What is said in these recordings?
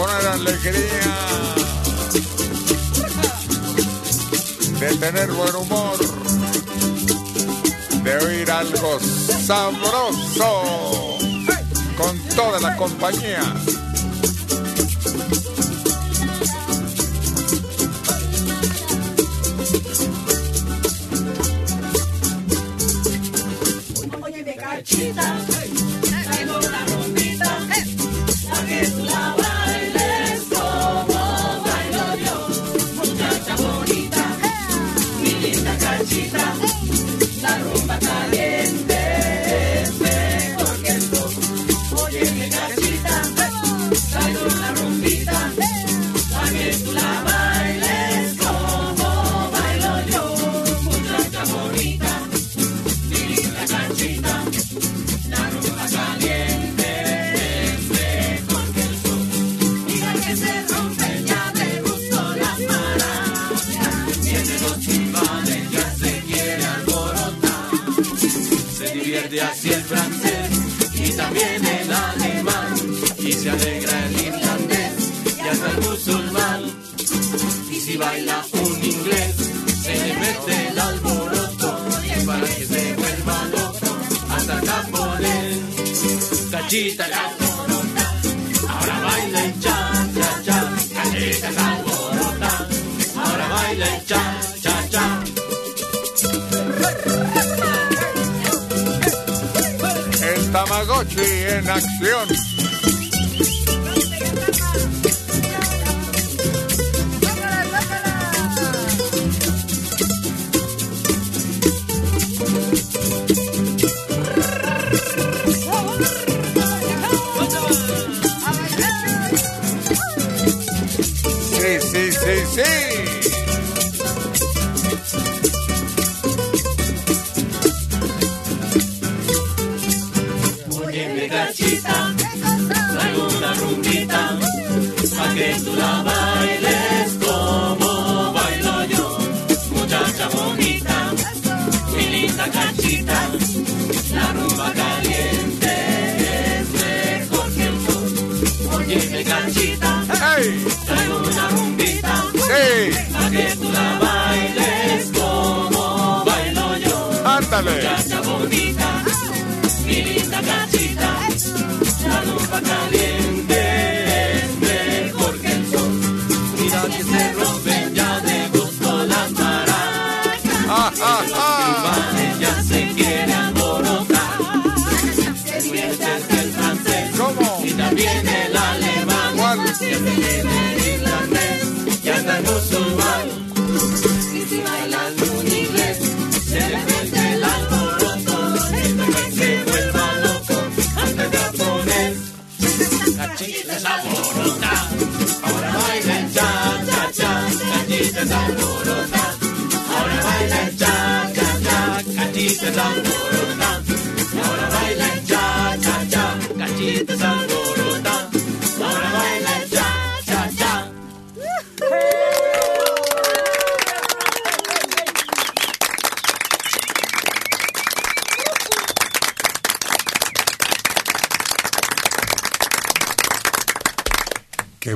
poner alegría, de tener buen humor, de oír algo sabroso con toda la compañía.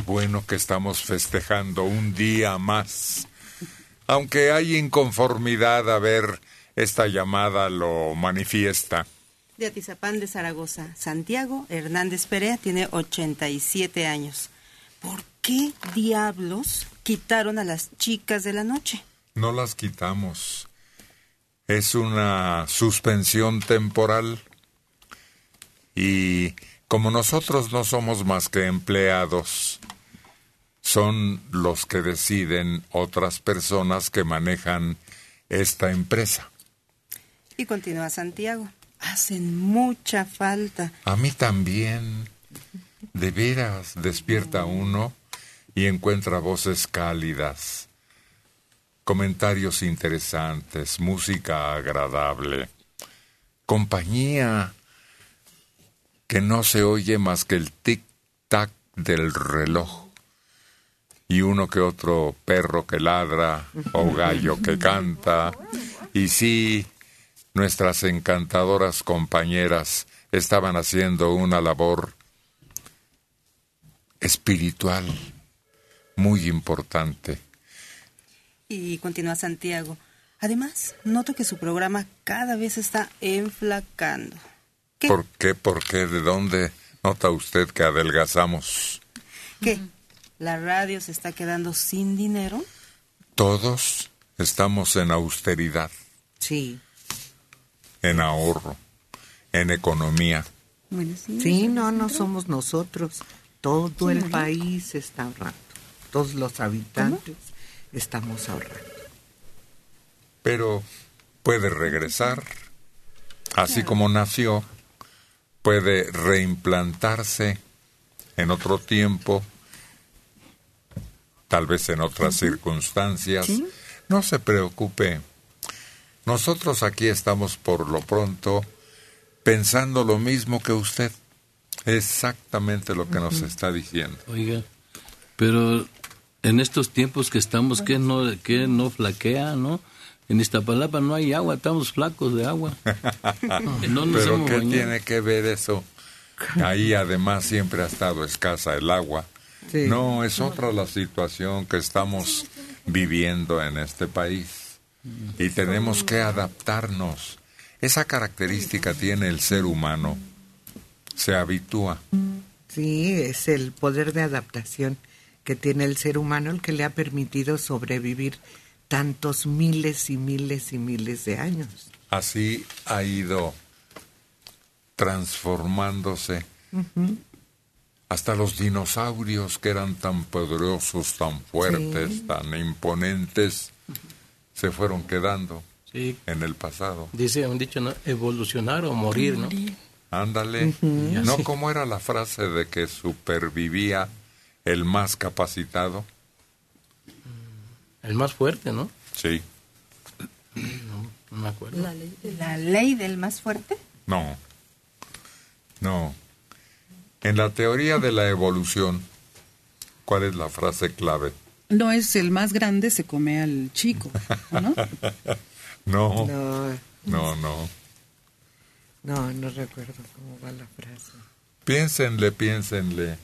bueno que estamos festejando un día más. Aunque hay inconformidad, a ver, esta llamada lo manifiesta. De Atizapán de Zaragoza, Santiago Hernández Perea tiene 87 años. ¿Por qué diablos quitaron a las chicas de la noche? No las quitamos. Es una suspensión temporal. Y como nosotros no somos más que empleados, son los que deciden otras personas que manejan esta empresa. Y continúa Santiago. Hacen mucha falta. A mí también. De veras, despierta uno y encuentra voces cálidas, comentarios interesantes, música agradable, compañía que no se oye más que el tic-tac del reloj y uno que otro perro que ladra o gallo que canta. Y sí, nuestras encantadoras compañeras estaban haciendo una labor espiritual muy importante. Y continúa Santiago. Además, noto que su programa cada vez está enflacando. ¿Qué? ¿Por qué? ¿Por qué? ¿De dónde nota usted que adelgazamos? ¿Qué? ¿La radio se está quedando sin dinero? Todos estamos en austeridad, Sí. en ahorro, en economía. Bueno, sí. Sí, no, no somos nosotros. Todo el país está ahorrando. Todos los habitantes estamos ahorrando. Pero puede regresar, así como nació, puede reimplantarse en otro tiempo, tal vez en otras circunstancias. No se preocupe. Nosotros aquí estamos por lo pronto pensando lo mismo que usted. Exactamente lo que nos está diciendo. Oiga, pero en estos tiempos que estamos, ¿qué no, qué no flaquea, no? En Iztapalapa no hay agua, estamos flacos de agua. No nos Pero hemos ¿qué bañado. tiene que ver eso? Ahí además siempre ha estado escasa el agua. Sí. No, es otra la situación que estamos viviendo en este país. Y tenemos que adaptarnos. Esa característica tiene el ser humano. Se habitúa. Sí, es el poder de adaptación que tiene el ser humano el que le ha permitido sobrevivir tantos miles y miles y miles de años. Así ha ido transformándose. Hasta los dinosaurios que eran tan poderosos, tan fuertes, tan imponentes, se fueron quedando Sí, en el pasado. dice un dicho, ¿no? Evolucionar o morir, ¿no? Ándale. ¿No cómo era la frase de que supervivía el más capacitado? El más fuerte, ¿no? Sí. No me acuerdo. La ley del más fuerte. No. No. En la teoría de la evolución, ¿cuál es la frase clave? No es el más grande, se come al chico, ¿no? No, No, no, no. no, no recuerdo cómo va la frase. Piénsenle, piénsenle.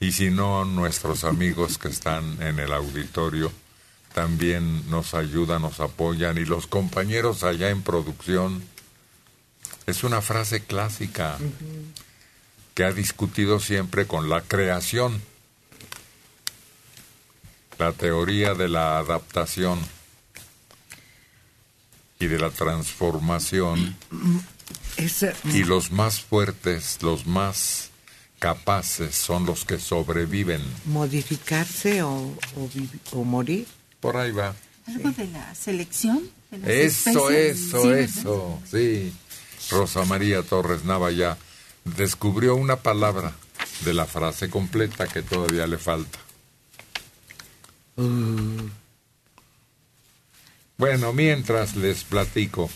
Y si no, nuestros amigos que están en el auditorio también nos ayudan, nos apoyan. Y los compañeros allá en producción. Es una frase clásica que ha discutido siempre con la creación. La teoría de la adaptación y de la transformación y los más fuertes, los más capaces son los que sobreviven. modificarse o, o, vivi- o morir. Por ahí va. Algo de la selección. de Eso, especies. eso, Sí, ¿verdad? eso. Sí. Rosa María Torres Nava ya descubrió una palabra de la frase completa que todavía le falta. Bueno, mientras les platico.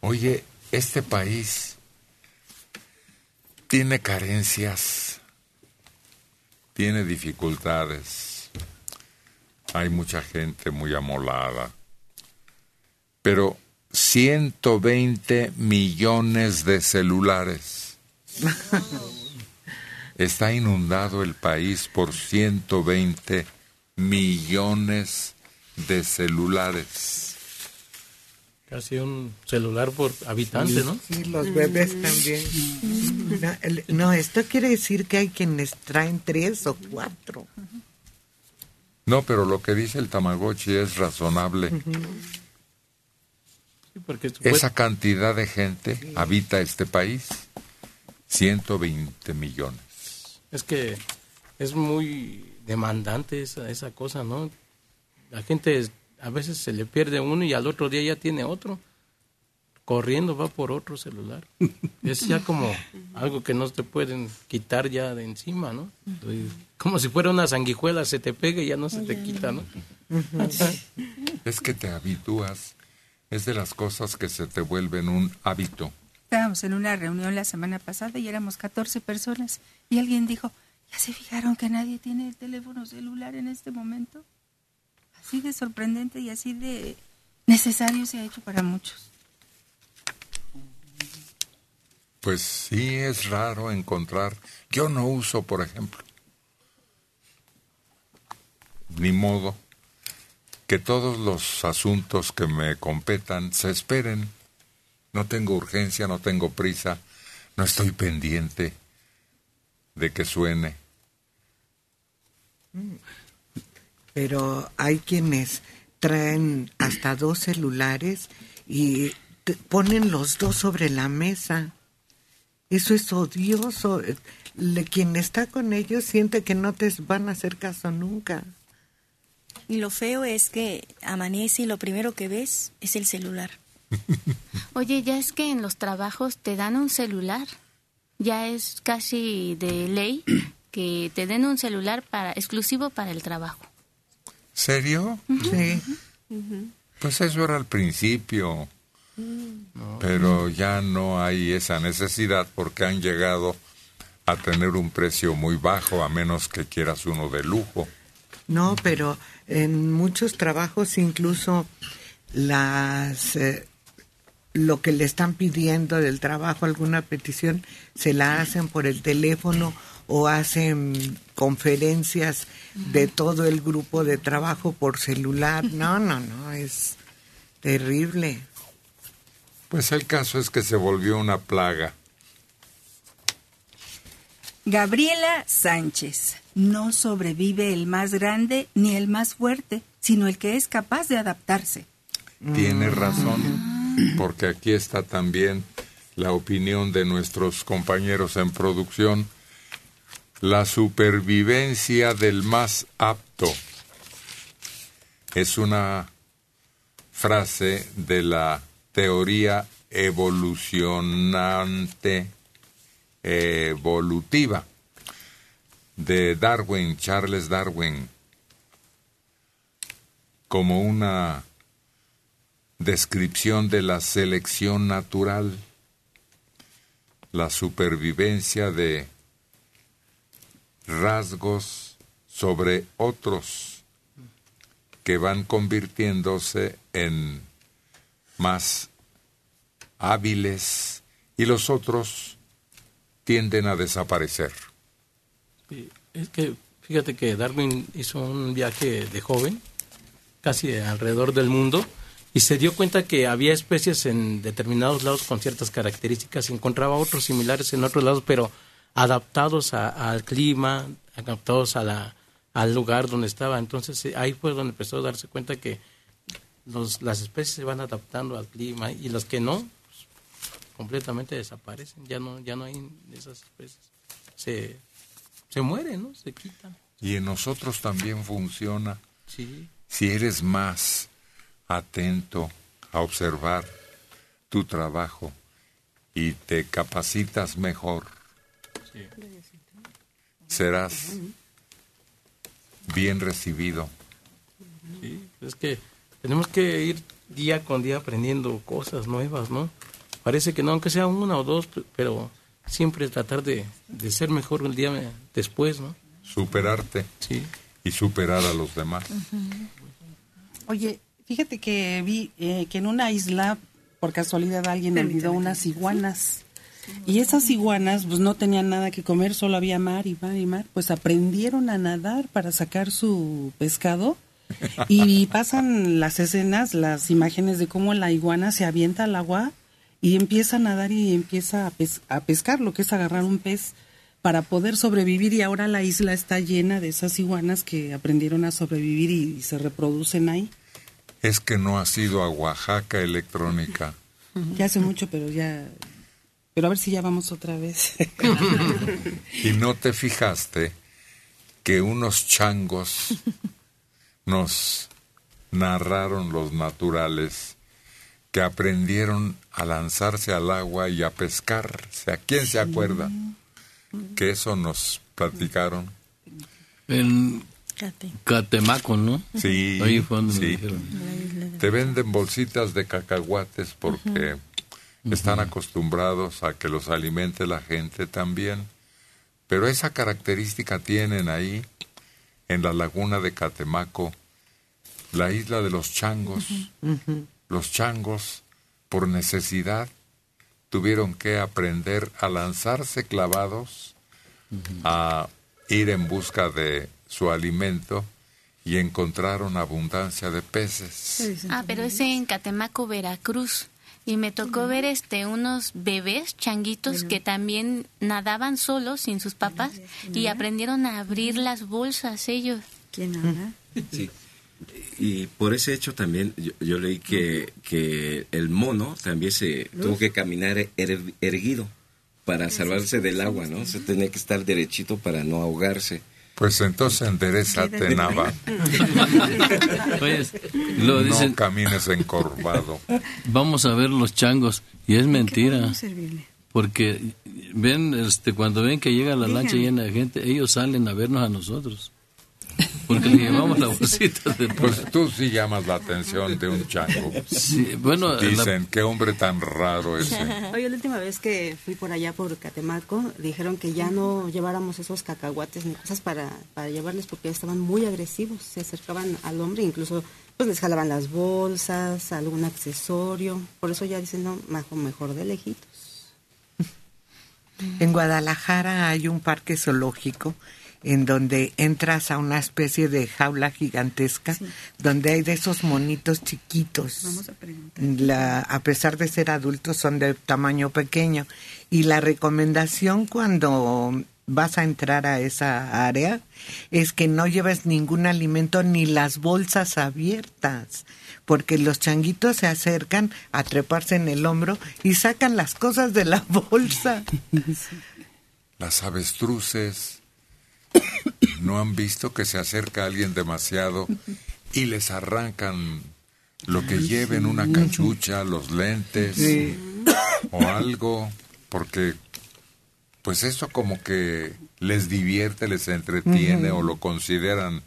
Oye, este país tiene carencias, tiene dificultades, hay mucha gente muy amolada, pero 120 millones de celulares. Está inundado el país por 120 millones de celulares. Casi un celular por habitante, ¿no? Sí, los bebés también. No, el- no, esto quiere decir que hay quienes traen tres o cuatro. No, pero lo que dice el Tamagotchi es razonable. Sí, porque supuest- Esa cantidad de gente habita este país. 120 millones. es que es muy demandante esa, esa cosa, ¿no? La gente es- a veces se le pierde uno y al otro día ya tiene otro. Corriendo va por otro celular. Es ya como algo que no te pueden quitar ya de encima, ¿no? Como si fuera una sanguijuela, se te pega y ya no se te quita, ¿no? Es que te habitúas. Es de las cosas que se te vuelven un hábito. Estábamos en una reunión la semana pasada y éramos 14 personas y alguien dijo, ¿ya se fijaron que nadie tiene el teléfono celular en este momento? Así de sorprendente y así de necesario se ha hecho para muchos. Pues sí, es raro encontrar. Yo no uso, por ejemplo. ni modo, que todos los asuntos que me competan se esperen. No tengo urgencia, no tengo prisa, no estoy pendiente de que suene. Pero hay quienes traen hasta dos celulares y te ponen los dos sobre la mesa. Eso es odioso. Le- quien está con ellos siente que no te van a hacer caso nunca. Y lo feo es que amanece y lo primero que ves es el celular. Oye, ya es que en los trabajos te dan un celular. Ya es casi de ley que te den un celular para exclusivo para el trabajo. ¿Serio? Sí. Pues eso era al principio. Pero ya no hay esa necesidad porque han llegado a tener un precio muy bajo a menos que quieras uno de lujo. No, pero en muchos trabajos incluso las eh, lo que le están pidiendo del trabajo, alguna petición, se la hacen por el teléfono o hacen conferencias de todo el grupo de trabajo por celular. No, no, no, es terrible. Pues el caso es que se volvió una plaga. Gabriela Sánchez. No sobrevive el más grande ni el más fuerte, sino el que es capaz de adaptarse. Tiene razón, porque aquí está también la opinión de nuestros compañeros en producción. La supervivencia del más apto es una frase de la teoría evolucionante evolutiva de Darwin, Charles Darwin, como una descripción de la selección natural, la supervivencia de rasgos sobre otros que van convirtiéndose en más hábiles y los otros tienden a desaparecer. Es que fíjate que Darwin hizo un viaje de joven, casi alrededor del mundo, y se dio cuenta que había especies en determinados lados con ciertas características y encontraba otros similares en otros lados, pero adaptados a- al clima, adaptados a la, al lugar donde estaba. Entonces eh, ahí fue donde empezó a darse cuenta que los, las especies se van adaptando al clima y los que no, pues, completamente desaparecen. Ya no, ya no hay esas especies. Se, se mueren, ¿no? Se quitan. Y en nosotros también funciona. Sí. Si eres más atento a observar tu trabajo y te capacitas mejor, serás bien recibido. Sí, es que tenemos que ir día con día aprendiendo cosas nuevas, ¿no? Parece que no, aunque sea una o dos, pero siempre tratar de, de ser mejor el día después, ¿no? Superarte Sí. y superar a los demás. Oye, fíjate que vi eh, que en una isla, por casualidad, alguien olvidó unas iguanas. Y esas iguanas, pues no tenían nada que comer, solo había mar y mar y mar. Pues aprendieron a nadar para sacar su pescado. Y pasan las escenas, las imágenes de cómo la iguana se avienta al agua y empieza a nadar y empieza a, pes- a pescar, lo que es agarrar un pez para poder sobrevivir. Y ahora la isla está llena de esas iguanas que aprendieron a sobrevivir y, se reproducen ahí. Es que no has ido a Oaxaca electrónica. Ya hace mucho, pero ya. Pero a ver si ya vamos otra vez. Y no te fijaste que unos changos nos narraron los naturales que aprendieron a lanzarse al agua y a pescarse. ¿A quién se acuerda? Que eso nos platicaron. En Catemaco, ¿no? Sí, Ahí fue donde me sí. dijeron. Te venden bolsitas de cacahuates porque están acostumbrados a que los alimente la gente también. Pero esa característica tienen ahí, en la laguna de Catemaco, la isla de los changos. Los changos, por necesidad, tuvieron que aprender a lanzarse clavados, a ir en busca de su alimento y encontraron abundancia de peces. Ah, pero es en Catemaco, Veracruz. Y me tocó ver este unos bebés changuitos que también nadaban solos sin sus papás y aprendieron a abrir las bolsas ellos. ¿Quién habla? Sí. Y por ese hecho también yo, yo leí que, que el mono también se tuvo que caminar er- erguido para salvarse del agua, ¿no? Se tenía que estar derechito para no ahogarse. Pues entonces enderezate, Nava. Oye, lo no dicen, camines encorvado. vamos a ver los changos. Y es mentira. Porque ven, este, cuando ven que llega la lancha llena de gente, ellos salen a vernos a nosotros. Porque le llevamos la bolsita de Pues tú sí llamas la atención de un chango. Sí, bueno, la- Dicen, qué hombre tan raro ese. Oye, la última vez que fui por allá por Catemaco, dijeron que ya no lleváramos esos cacahuates ni cosas para, para llevarles porque estaban muy agresivos. Se acercaban al hombre, incluso pues les jalaban las bolsas, algún accesorio. Por eso ya dicen, no, mejor, mejor de lejitos. En Guadalajara hay un parque zoológico en donde entras a una especie de jaula gigantesca donde hay de esos monitos chiquitos. Vamos a preguntar. La, a pesar de ser adultos son de tamaño pequeño y la recomendación cuando vas a entrar a esa área es que no lleves ningún alimento ni las bolsas abiertas porque los changuitos se acercan a treparse en el hombro y sacan las cosas de la bolsa. Las avestruces no han visto que se acerca alguien demasiado y les arrancan lo que lleven, una cachucha, los lentes Sí. o algo, porque pues eso como que les divierte, les entretiene o lo consideran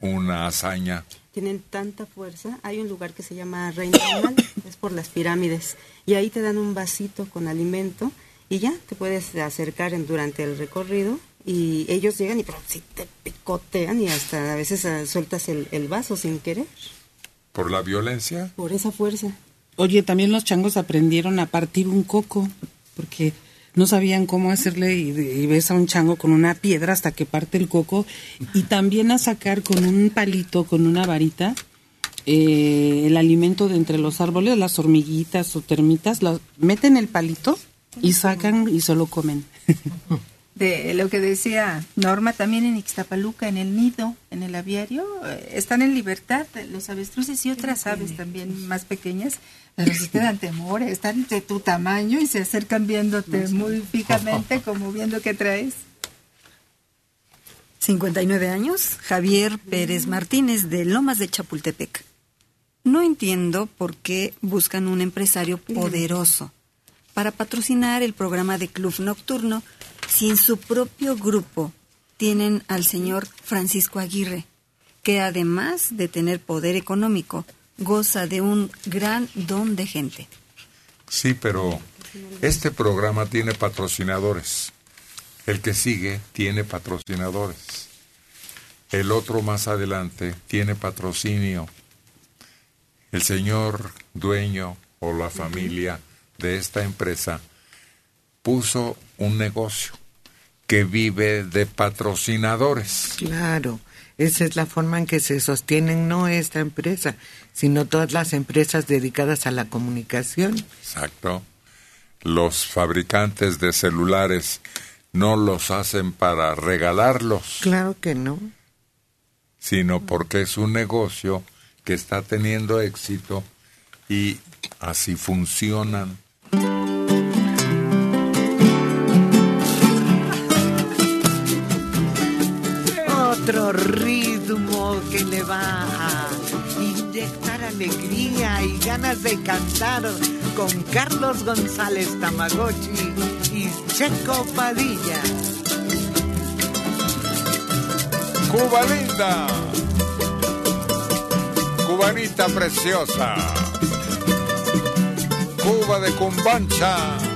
una hazaña. Tienen tanta fuerza. Hay un lugar que se llama Reino Animal, es por las pirámides. Y ahí te dan un vasito con alimento y ya te puedes acercar en- durante el recorrido y ellos llegan y pero sí te picotean y hasta a veces ah, sueltas el, el vaso sin querer ¿Por la violencia? por esa fuerza. Oye, también los changos aprendieron a partir un coco, porque no sabían cómo hacerle y, y ves a un chango con una piedra hasta que parte el coco y también a sacar con un palito, con una varita, eh, el alimento de entre los árboles, las hormiguitas o termitas, las meten el palito y sacan y se lo comen. De lo que decía Norma, también en Ixtapaluca, en el nido, en el aviario, eh, están en libertad los avestruces y otras aves también más pequeñas, pero sí te dan temor, están de tu tamaño y se acercan viéndote muy fijamente como viendo qué traes. 59 años, Javier Pérez Martínez de Lomas de Chapultepec. No entiendo por qué buscan un empresario poderoso para patrocinar el programa de Club Nocturno si en su propio grupo tienen al señor Francisco Aguirre, que además de tener poder económico, goza de un gran don de gente. Sí, pero este programa tiene patrocinadores. El que sigue tiene patrocinadores. El otro más adelante tiene patrocinio. El señor dueño o la familia de esta empresa puso un negocio que vive de patrocinadores. Claro, esa es la forma en que se sostienen no esta empresa, sino todas las empresas dedicadas a la comunicación. Exacto. Los fabricantes de celulares no los hacen para regalarlos, Claro que no. sino porque es un negocio que está teniendo éxito y así funcionan. Otro ritmo que le va a inyectar alegría y ganas de cantar con Carlos González Tamagotchi y Checo Padilla. Cuba linda, cubanita preciosa, Cuba de Cumbancha.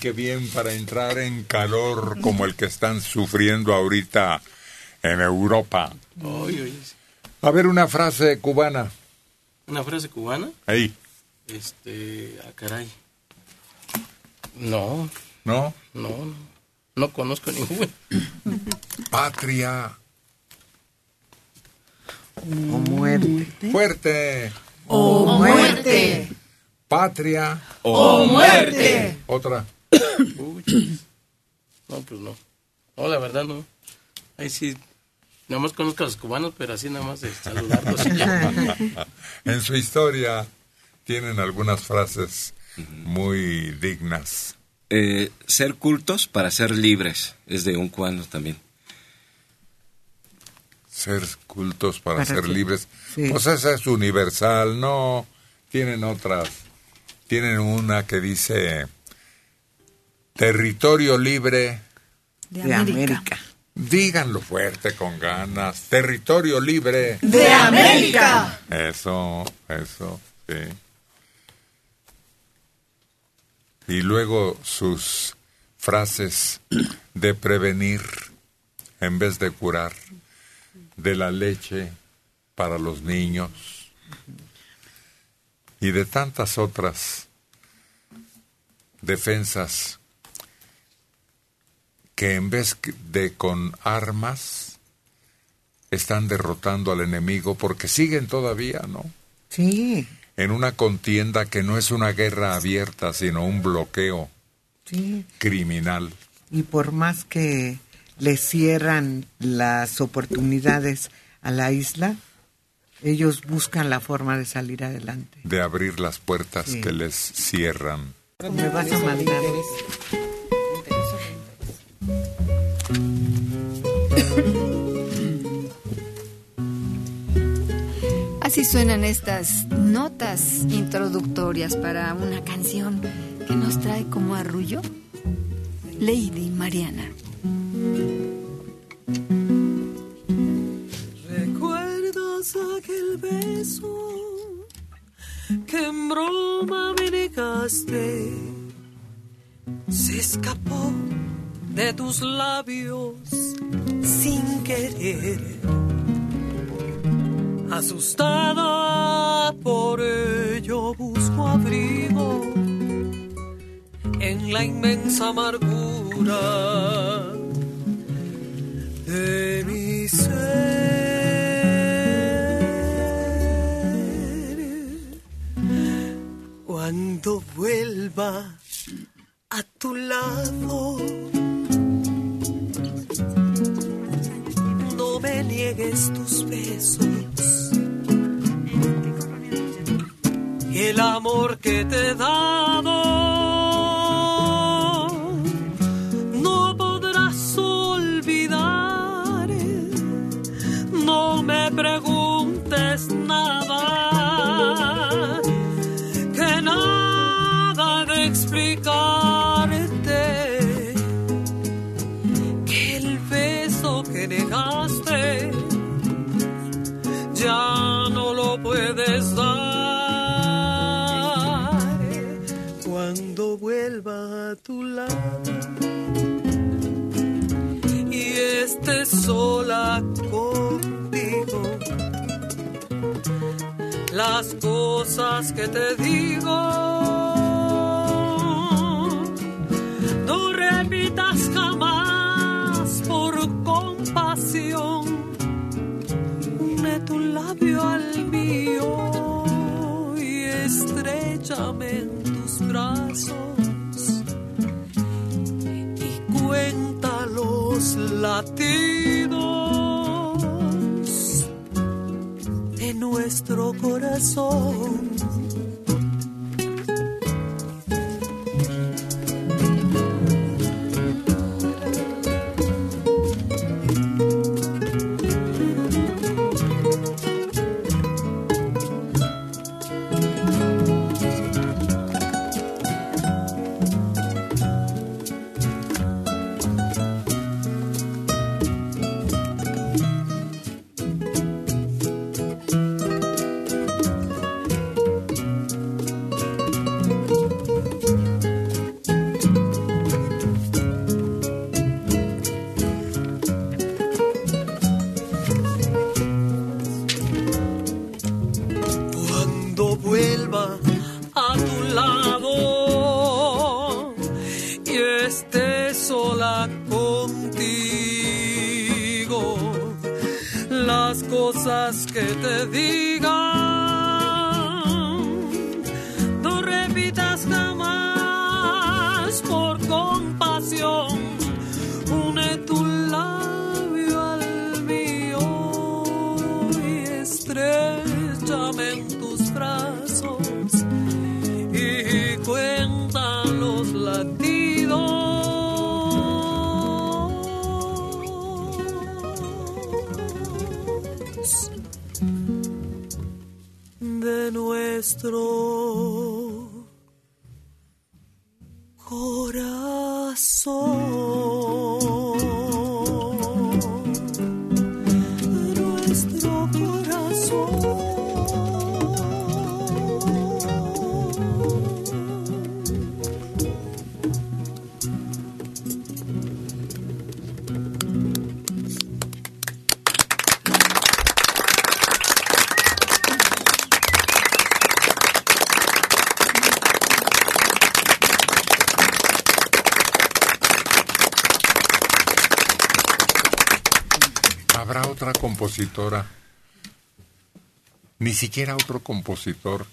Qué bien, para entrar en calor como el que están sufriendo ahorita en Europa. A ver una frase cubana. Una frase cubana. Ahí, Este, ah, caray. No, ¿no? no, no. No conozco ninguna. Patria O muerte. fuerte. ¡O muerte! Patria ¡O muerte! otra. Uy, no, pues no. No, la verdad no. Ahí sí, nada más conozco a los cubanos, pero así nada más de saludarlos y ya. en su historia tienen algunas frases muy dignas. Eh, ser cultos para ser libres, es de un cubano también. Ser cultos para, Para ser que- libres. sí. Pues esa es universal, no. Tienen otras. Tienen una que dice territorio libre. De. América. Díganlo fuerte con ganas. Territorio libre. ¡De América! Eso, eso, sí. Y luego sus frases de prevenir en vez de curar, de la leche para los niños y de tantas otras defensas que en vez de con armas están derrotando al enemigo porque siguen todavía, ¿no? Sí, En una contienda que no es una guerra abierta, sino un bloqueo sí. criminal. Y por más que le cierran las oportunidades a la isla, ellos buscan la forma de salir adelante. de abrir las puertas Sí. que les cierran. Me vas a mandar. Así suenan estas notas introductorias para una canción que nos trae como arrullo Lady Mariana. ¿Recuerdas aquel beso que en broma me negaste? Se escapó de tus labios sin querer. Asustada por ello busco abrigo en la inmensa amargura de mi ser. Cuando vuelva a tu lado, no me niegues tus besos. El amor que te he dado sola contigo, las cosas que te digo. No repitas jamás por compasión une tu labio al mío y estrechame en tus brazos y cuenta los latidos nuestro corazón. ¿Habrá otra compositora? Ni siquiera otro compositor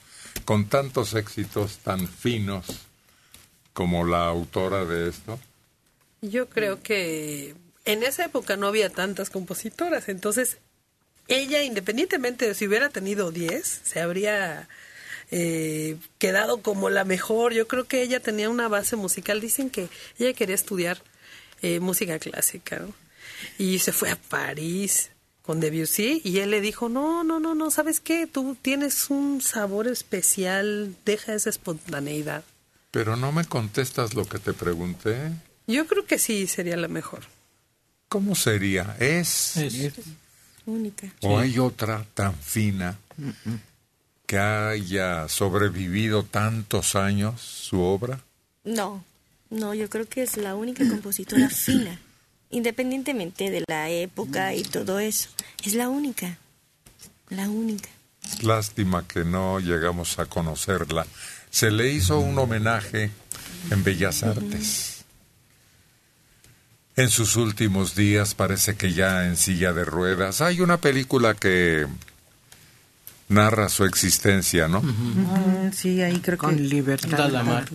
con tantos éxitos tan finos como la autora de esto. Yo creo que en esa época no había tantas compositoras, entonces ella, independientemente de si hubiera tenido 10, se habría eh, quedado como la mejor. Yo creo que ella tenía una base musical. Dicen que ella quería estudiar eh, música clásica. Y se fue a París con Debussy y él le dijo, no, no, no, no, ¿sabes qué? Tú tienes un sabor especial, deja esa espontaneidad. Pero no me contestas lo que te pregunté. Yo creo que sí sería la mejor. ¿Cómo sería? ¿Es? Única. ¿O hay otra tan fina que haya sobrevivido tantos años su obra? No, no, yo creo que es la única compositora fina, independientemente de la época y todo eso. Es la única, la única. Lástima que no llegamos a conocerla. Se le hizo un homenaje en Bellas Artes. En sus últimos días parece que ya en silla de ruedas. Hay una película que narra su existencia, ¿no? Ah, sí, ahí creo que... Con libertad. La.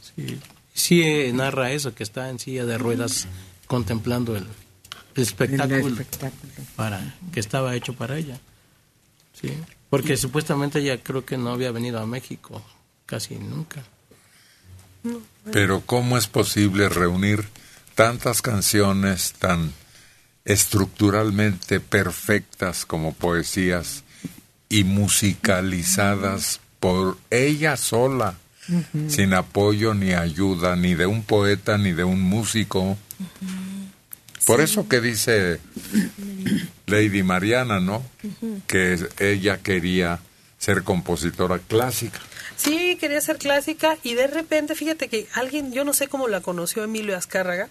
Sí, sí, eh, narra eso, que está en silla de ruedas contemplando el, el espectáculo, El espectáculo. para que estaba hecho para ella. Sí, porque supuestamente ella creo que no había venido a México casi nunca. Pero ¿cómo es posible reunir tantas canciones tan estructuralmente perfectas como poesías y musicalizadas por ella sola, Sin apoyo ni ayuda ni de un poeta ni de un músico? Por eso que dice Lady Mariana, ¿no? Que ella quería ser compositora clásica. Sí, quería ser clásica y de repente, fíjate que alguien, yo no sé cómo la conoció Emilio Azcárraga,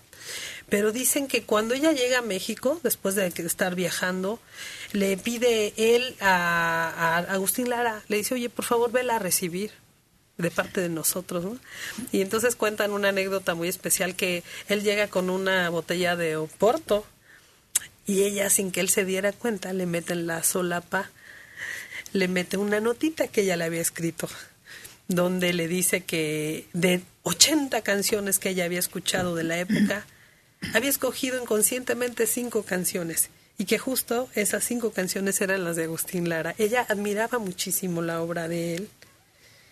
pero dicen que cuando ella llega a México, después de estar viajando, le pide él a, a Agustín Lara, le dice, oye, por favor, vela a recibir de parte de nosotros, ¿no? Y entonces cuentan una anécdota muy especial que él llega con una botella de Oporto y ella, sin que él se diera cuenta, le mete en la solapa, le mete una notita que ella le había escrito, donde le dice que de 80 canciones que ella había escuchado de la época, había escogido inconscientemente cinco canciones y que justo esas cinco canciones eran las de Agustín Lara. Ella admiraba muchísimo la obra de él.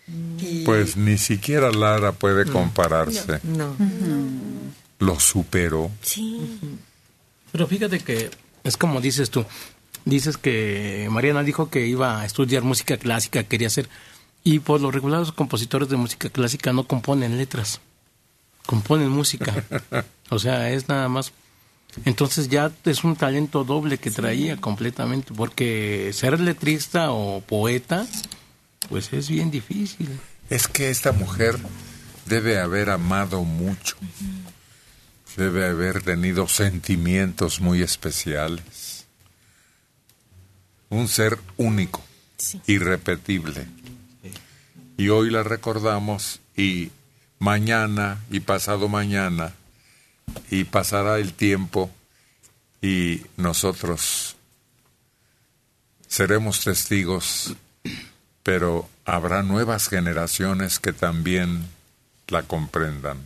Y Pues ni siquiera Lara puede compararse. No. Lo superó. Sí. Pero fíjate que es como dices tú. Dices que Mariana dijo que iba a estudiar música clásica, quería hacer. Y por lo regular los compositores de música clásica no componen letras, componen música. O sea, es nada más. Entonces ya es un talento doble que traía completamente, porque ser letrista o poeta, pues es bien difícil. Es que esta mujer debe haber amado mucho. Debe haber tenido sentimientos muy especiales. Un ser único, irrepetible. Y hoy la recordamos y mañana y pasado mañana y pasará el tiempo y nosotros seremos testigos, pero habrá nuevas generaciones que también la comprendan.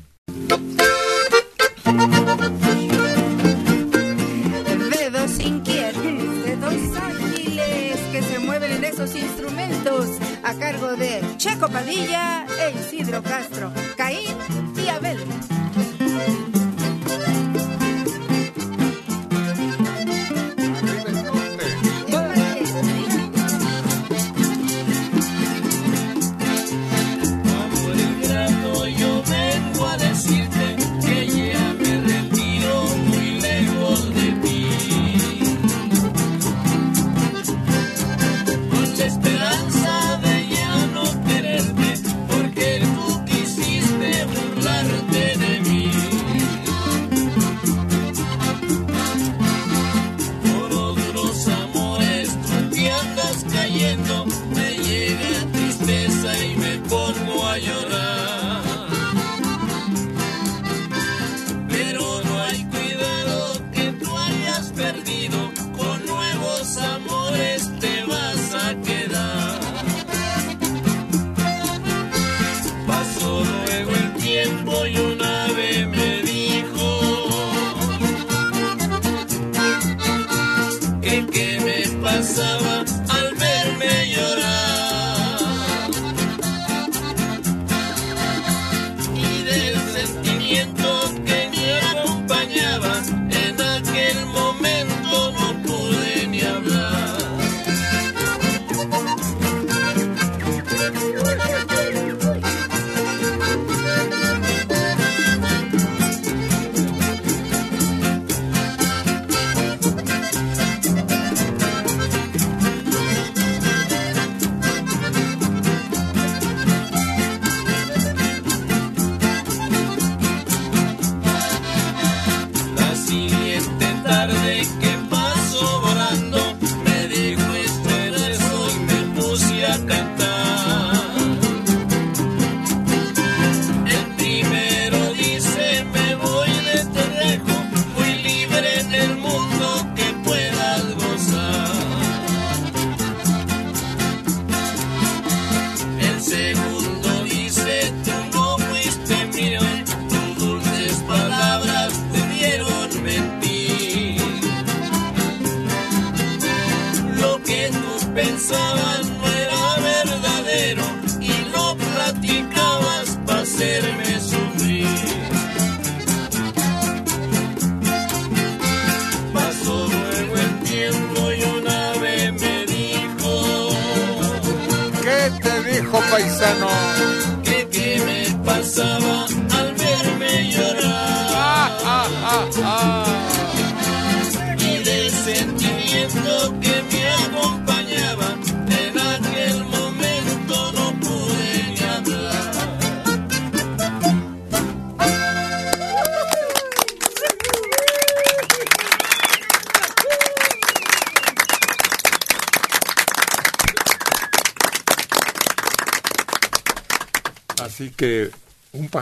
Dedos inquietos, dedos ágiles que se mueven en esos instrumentos a cargo de Checo Padilla e Isidro Castro, Caín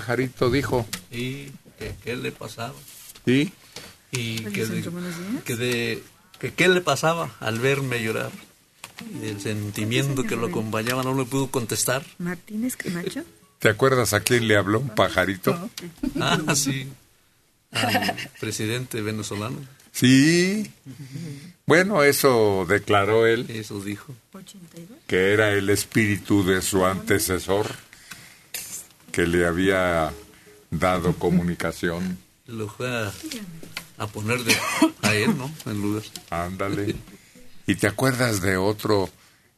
pajarito dijo, ¿Y que, qué le pasaba? ¿y? Y de- que de- que qué le pasaba al verme llorar. Y el sentimiento que lo acompañaba no le pudo contestar. Martínez Camacho. ¿Te acuerdas a quién le habló un pajarito? Ah, sí. Al presidente venezolano. Sí. Bueno, eso declaró él, Eso dijo. que era el espíritu de su antecesor, que le había dado comunicación. Lo fue a, a poner de, a él, ¿no? En lugar. Ándale. ¿Y te acuerdas de otro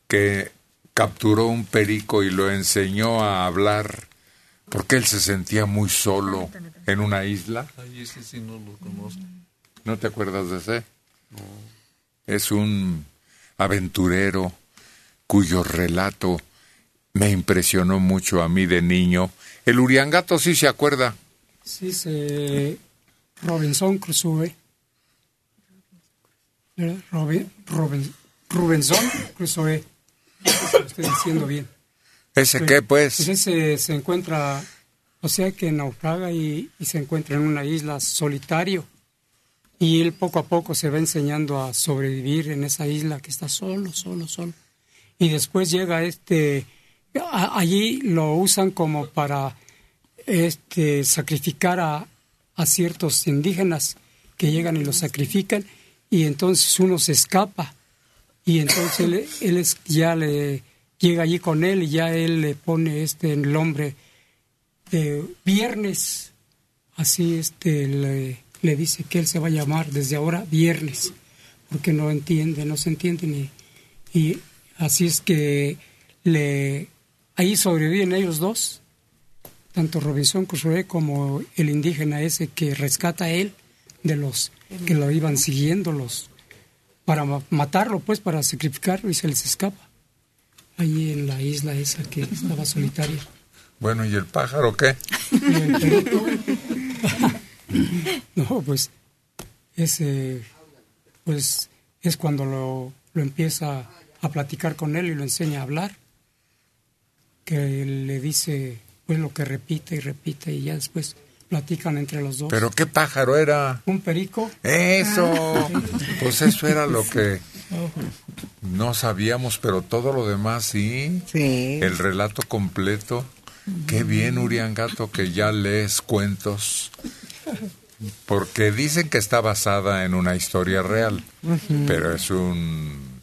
que capturó un perico y lo enseñó a hablar porque él se sentía muy solo en una isla? Ay, ese sí no lo conozco. ¿No te acuerdas de ese? Es un aventurero cuyo relato me impresionó mucho a mí de niño. El Uriangato sí se acuerda. Sí, se... Robinson Crusoe. Robin, Robin, Robinson Crusoe. Lo estoy diciendo bien. ¿Ese qué, pues? ese se encuentra, o sea que naufraga y, y se encuentra en una isla solitario. Y él poco a poco se va enseñando a sobrevivir en esa isla que está solo, solo, solo. Y después llega este, allí lo usan como para este sacrificar a, a ciertos indígenas que llegan y los sacrifican y entonces uno se escapa y entonces él, es- ya le llega allí con él y ya él le pone este el nombre de viernes. Así este le, le dice que él se va a llamar desde ahora viernes porque no entiende no se entiende ni y así es que le ahí sobreviven ellos dos tanto Robinson Crusoe como el indígena ese que rescata a él de los que lo iban siguiendo los para ma- matarlo pues para sacrificarlo y se les escapa. Ahí en la isla esa que estaba solitaria. Bueno, ¿y el pájaro qué? No pues ese pues es cuando lo, lo empieza a platicar con él y lo enseña a hablar que él le dice pues lo que repite y repite y ya después platican entre los dos. ¿Pero qué pájaro era? Un perico. Eso. Ah. Pues eso era lo que no sabíamos, pero todo lo demás sí. Sí. El relato completo. Qué bien, Uriangato, que ya lees cuentos. Porque dicen que está basada en una historia real, pero es un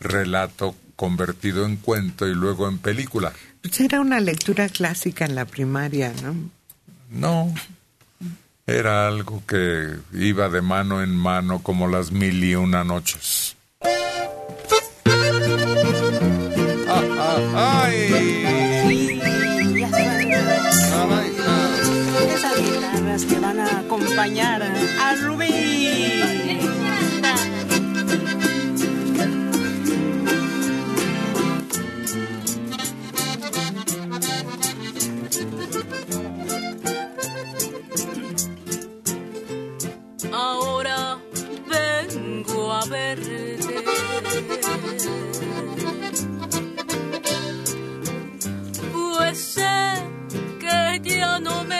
relato convertido en cuento y luego en película. Pues era una lectura clásica en la primaria, ¿no? No, era algo que iba de mano en mano como las mil y una noches. Esas guitarras que van a acompañar a Rubí. A verte. Pues sé que ya no me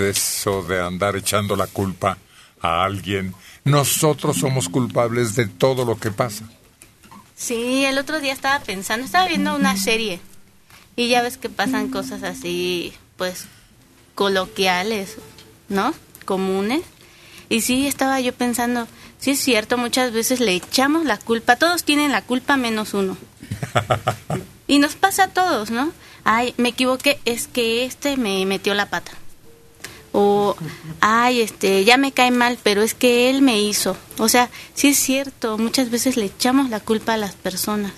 eso de andar echando la culpa a alguien. Nosotros somos culpables de todo lo que pasa. Sí, el otro día estaba pensando, estaba viendo una serie y ya ves que pasan cosas así, pues, coloquiales, ¿no? Comunes. Y sí, estaba yo pensando, sí es cierto, muchas veces le echamos la culpa, todos tienen la culpa menos uno. Y nos pasa a todos, ¿no? Ay, me equivoqué, es que este me metió la pata. O, ay, este, ya me cae mal, pero es que él me hizo. O sea, sí es cierto, muchas veces le echamos la culpa a las personas.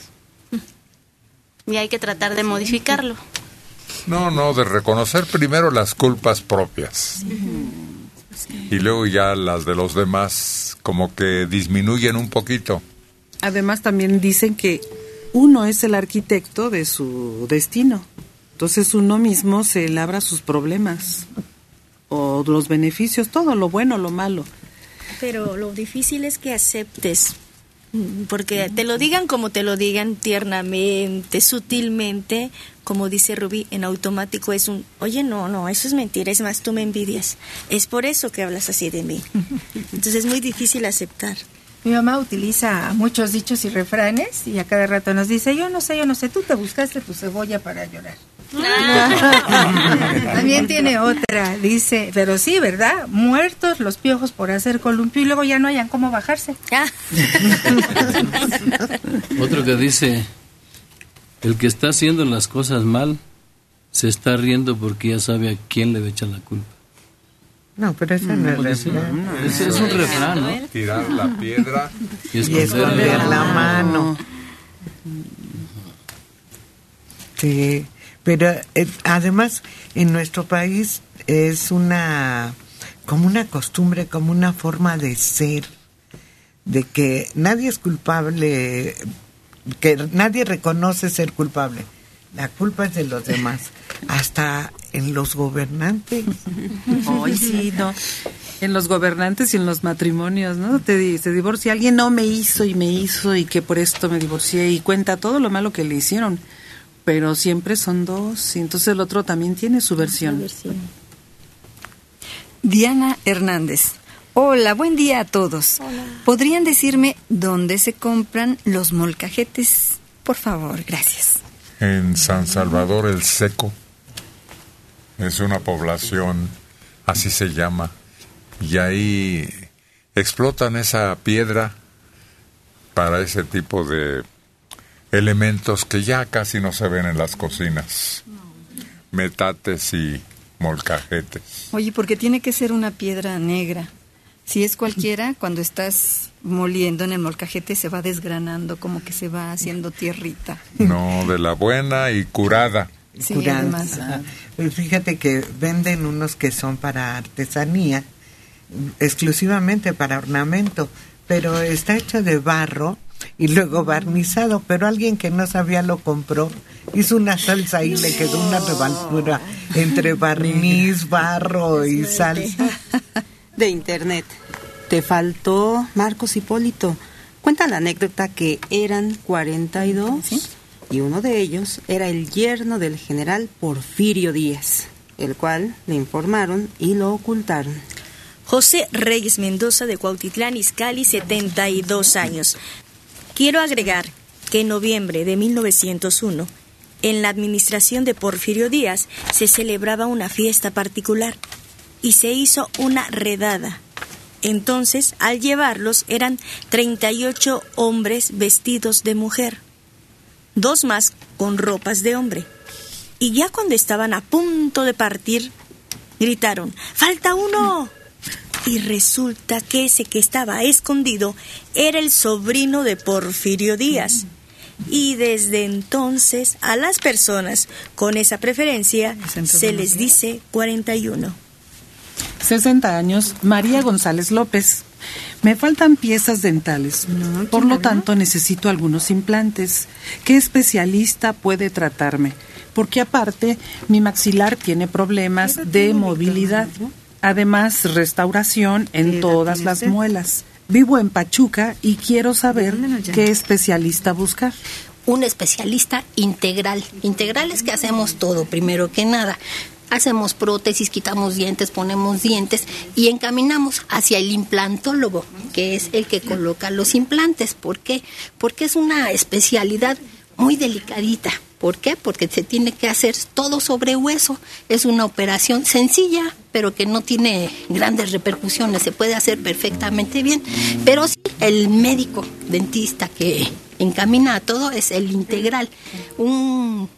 Y hay que tratar de modificarlo. No, no, de reconocer primero las culpas propias. Y luego ya las de los demás como que disminuyen un poquito. Además también dicen que uno es el arquitecto de su destino. Entonces uno mismo se labra sus problemas o los beneficios, todo lo bueno, lo malo. Pero lo difícil es que aceptes, porque te lo digan como te lo digan tiernamente, sutilmente, como dice Rubí, en automático es un, oye, no, no, eso es mentira, es más, tú me envidias. Es por eso que hablas así de mí. Entonces es muy difícil aceptar. Mi mamá utiliza muchos dichos y refranes y a cada rato nos dice, yo no sé, yo no sé, tú te buscaste tu cebolla para llorar. También tiene otra, dice, pero sí, ¿verdad? Muertos los piojos por hacer columpio y luego ya no hayan cómo bajarse. Otro que dice, el que está haciendo las cosas mal se está riendo porque ya sabe a quién le va a echar la culpa. No, pero ese no es ¿Cómo dice? refrán. Ese es un refrán, ¿no? Tirar la piedra Y Y esconder esconder la la mano. Sí, pero eh, además en nuestro país es una como una costumbre, como una forma de ser, de que nadie es culpable, que nadie reconoce ser culpable. La culpa es de los demás, hasta en los gobernantes. Ay, sí, no. En los gobernantes y en los matrimonios, ¿no? Te se divorcia alguien, no me hizo y me hizo y que por esto me divorcié y cuenta todo lo malo que le hicieron. Pero siempre son dos y entonces el otro también tiene su versión. Diana Hernández. Hola, buen día a todos. ¿Podrían decirme dónde se compran los molcajetes? Por favor, gracias. En San Salvador el Seco. Es una población, así se llama. Y ahí explotan esa piedra para ese tipo de elementos que ya casi no se ven en las cocinas. Metates y molcajetes. Oye, porque tiene que ser una piedra negra. Si es cualquiera, cuando estás moliendo en el molcajete se va desgranando, como que se va haciendo tierrita. No, de la buena y curada. Sí, Curada. además. Ajá. Pues fíjate que venden unos que son para artesanía, exclusivamente para ornamento, pero está hecho de barro y luego barnizado, pero alguien que no sabía lo compró, hizo una salsa y le quedó una revoltura entre barniz, barro y salsa. de internet. Te faltó Marcos Hipólito. Cuenta la anécdota que eran 42 y uno de ellos era el yerno del general Porfirio Díaz, el cual le informaron y lo ocultaron. José Reyes Mendoza de Cuautitlán Izcalli, 72 años. Quiero agregar que en noviembre de 1901, en la administración de Porfirio Díaz, se celebraba una fiesta particular y se hizo una redada. Entonces, al llevarlos, eran 38 hombres vestidos de mujer, dos más con ropas de hombre. Y ya cuando estaban a punto de partir, gritaron, ¡Falta uno! Y resulta que ese que estaba escondido era el sobrino de Porfirio Díaz. Y desde entonces a las personas con esa preferencia se les dice 41. 60 años, María González López. Me faltan piezas dentales. Por lo tanto, necesito algunos implantes. ¿Qué especialista puede tratarme? Porque aparte, mi maxilar tiene problemas de movilidad. Además, restauración en todas las muelas. Vivo en Pachuca y quiero saber qué especialista buscar. un especialista integral. Integral es que hacemos todo, primero que nada. Hacemos prótesis, quitamos dientes, ponemos dientes y encaminamos hacia el implantólogo, que es el que coloca los implantes. ¿Por qué? Porque es una especialidad muy delicadita. ¿Por qué? Porque se tiene que hacer todo sobre hueso. Es una operación sencilla, pero que no tiene grandes repercusiones. Se puede hacer perfectamente bien. Pero sí, el médico dentista que encamina a todo es el integral. Un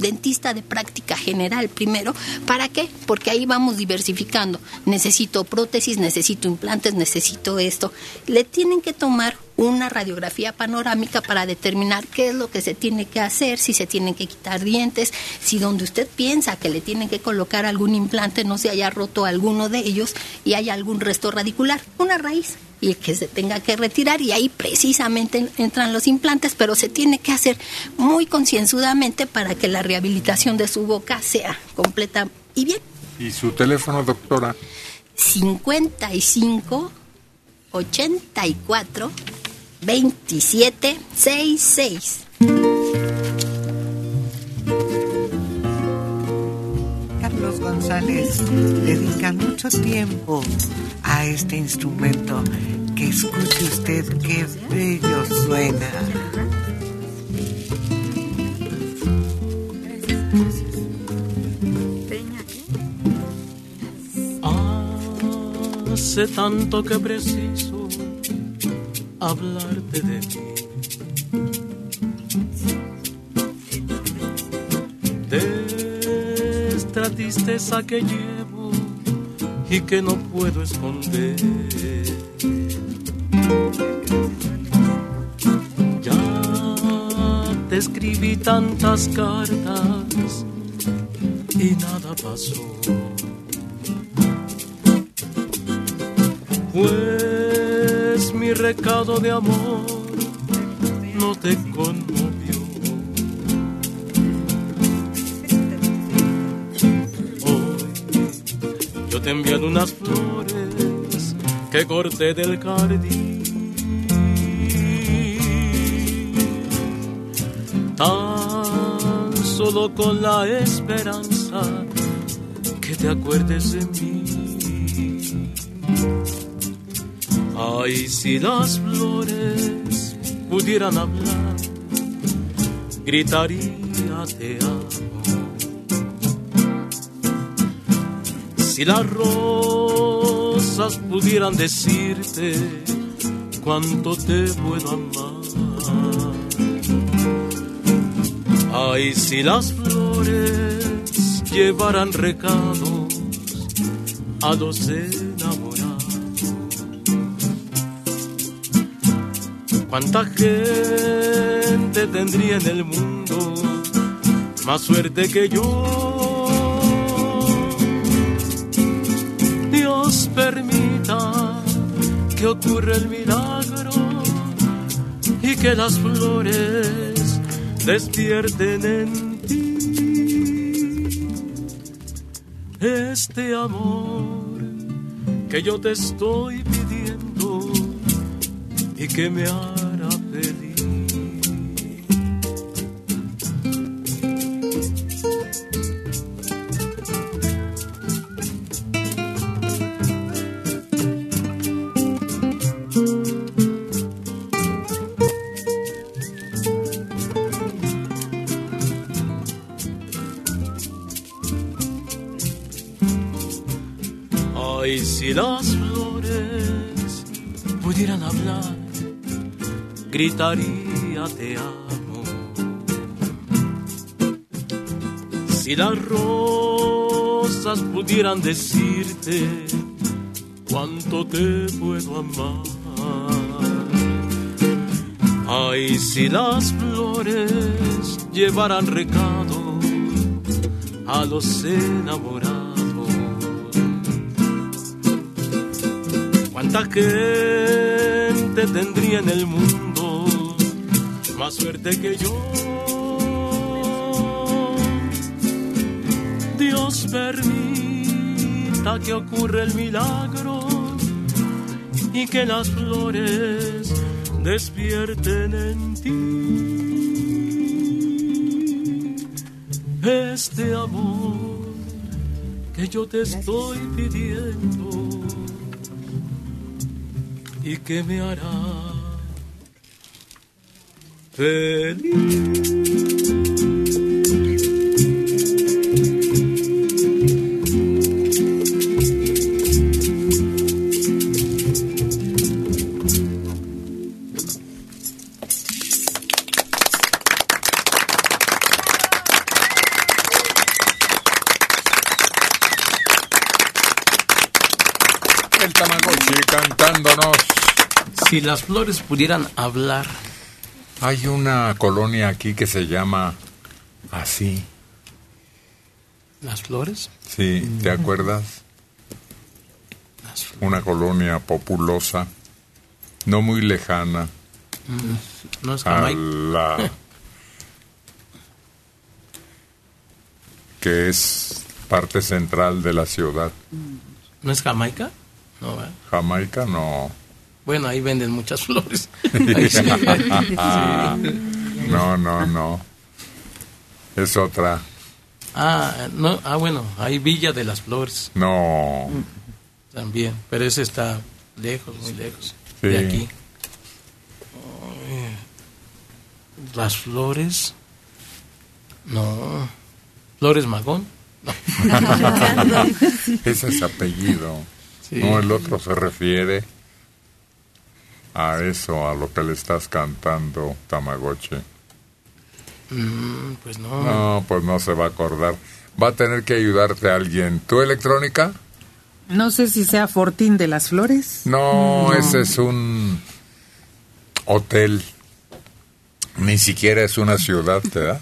dentista de práctica general primero. ¿Para qué? Porque ahí vamos diversificando. Necesito prótesis, necesito implantes, necesito esto. Le tienen que tomar una radiografía panorámica para determinar qué es lo que se tiene que hacer, si se tienen que quitar dientes, si donde usted piensa que le tienen que colocar algún implante no se haya roto alguno de ellos y hay algún resto radicular, una raíz y que se tenga que retirar y ahí precisamente entran los implantes, pero se tiene que hacer muy concienzudamente para que la rehabilitación de su boca sea completa y bien. ¿Y su teléfono, doctora? 55 84 27 66. González dedica mucho tiempo a este instrumento. Que escuche usted qué bello suena. Hace tanto que preciso hablarte de ti. Tristeza que llevo y que no puedo esconder. Ya te escribí tantas cartas y nada pasó. Pues mi recado de amor no te conmovió. Te enviado unas flores que corté del jardín. Tan solo con la esperanza que te acuerdes de mí. Ay, si las flores pudieran hablar, gritaría te amo. Si las rosas pudieran decirte cuánto te puedo amar. Ay, si las flores llevaran recados a los enamorados. ¿Cuánta gente tendría en el mundo más suerte que yo? Permita que ocurra el milagro y que las flores despierten en ti este amor que yo te estoy pidiendo y que me hará si las flores pudieran hablar, gritaría te amo. Si las rosas pudieran decirte cuánto te puedo amar. Ay, si las flores llevaran recado a los enamorados. ¿Cuánta gente tendría en el mundo más suerte que yo? Dios permita que ocurra el milagro y que las flores despierten en ti este amor que yo te estoy pidiendo y que me hará El Si las flores pudieran hablar. Hay una colonia aquí que se llama así. ¿Las flores? Sí, ¿te acuerdas? Una colonia populosa, no muy lejana. Mm, ¿No es a Jamaica? la que es parte central de la ciudad. ¿No es Jamaica? No, ¿verdad? Jamaica no. Bueno, ahí venden muchas flores. no, no, no. Es otra. Ah, no, ah, bueno, hay Villa de las Flores No. también, pero ese está lejos, muy lejos Sí. de aquí. Las Flores, no. Flores Magón, no. Ese es apellido. Sí. No, el otro se refiere a eso, a lo que le estás cantando, Tamagotchi. Mm, pues no. No, pues no se va a acordar. Va a tener que ayudarte alguien. ¿Tu electrónica? No sé si sea Fortín de las Flores. No, ese es un hotel. Ni siquiera es una ciudad, ¿te da?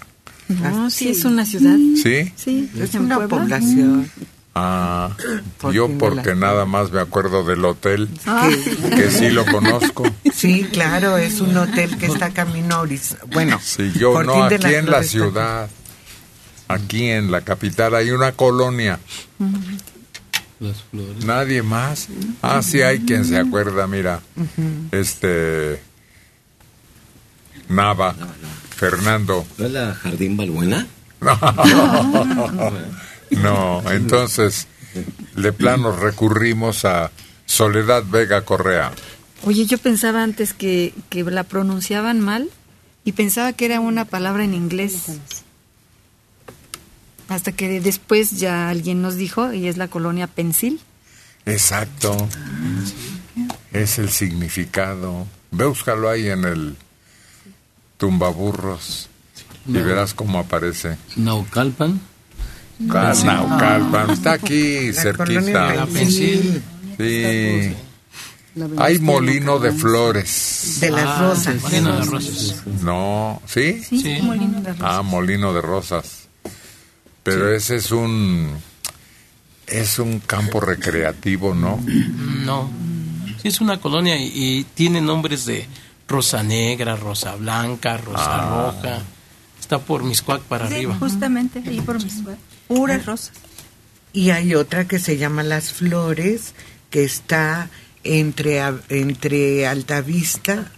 No, sí, es una ciudad. ¿Sí? Sí, Es en una Puebla. población. Ah, Por yo porque la- nada más me acuerdo del hotel, Ah. que sí lo conozco. Sí, claro, es un hotel que está camino a Oriz- Bueno, Sí, yo Fortín no, aquí en la ciudad, aquí en la capital hay una colonia, Las flores. nadie más. Ah, sí hay quien se acuerda, mira, este Nava, Fernando. ¿No es la Jardín Balbuena? No, entonces de plano recurrimos a Soledad Vega Correa. Oye, yo pensaba antes que, que la pronunciaban mal y pensaba que era una palabra en inglés. Hasta que después ya alguien nos dijo, y es la colonia Pensil. Exacto. Es el significado. Búscalo ahí en el tumbaburros y No. verás cómo aparece. Naucalpan. Naucalpan, está aquí La cerquita. Sí. Hay molino de flores. De las Ah, rosas. Molino de Rosas. No, ¿sí? Sí. Molino de Ah, molino de rosas. Pero ese es un es un campo recreativo, ¿no? No. Sí, es una colonia y, y tiene nombres de Rosa Negra, Rosa Blanca, Rosa Ah. Roja. Está por Miscuac para Sí, arriba. justamente ahí por mis Puras rosas. Y hay otra que se llama Las Flores, que está entre, entre Altavista,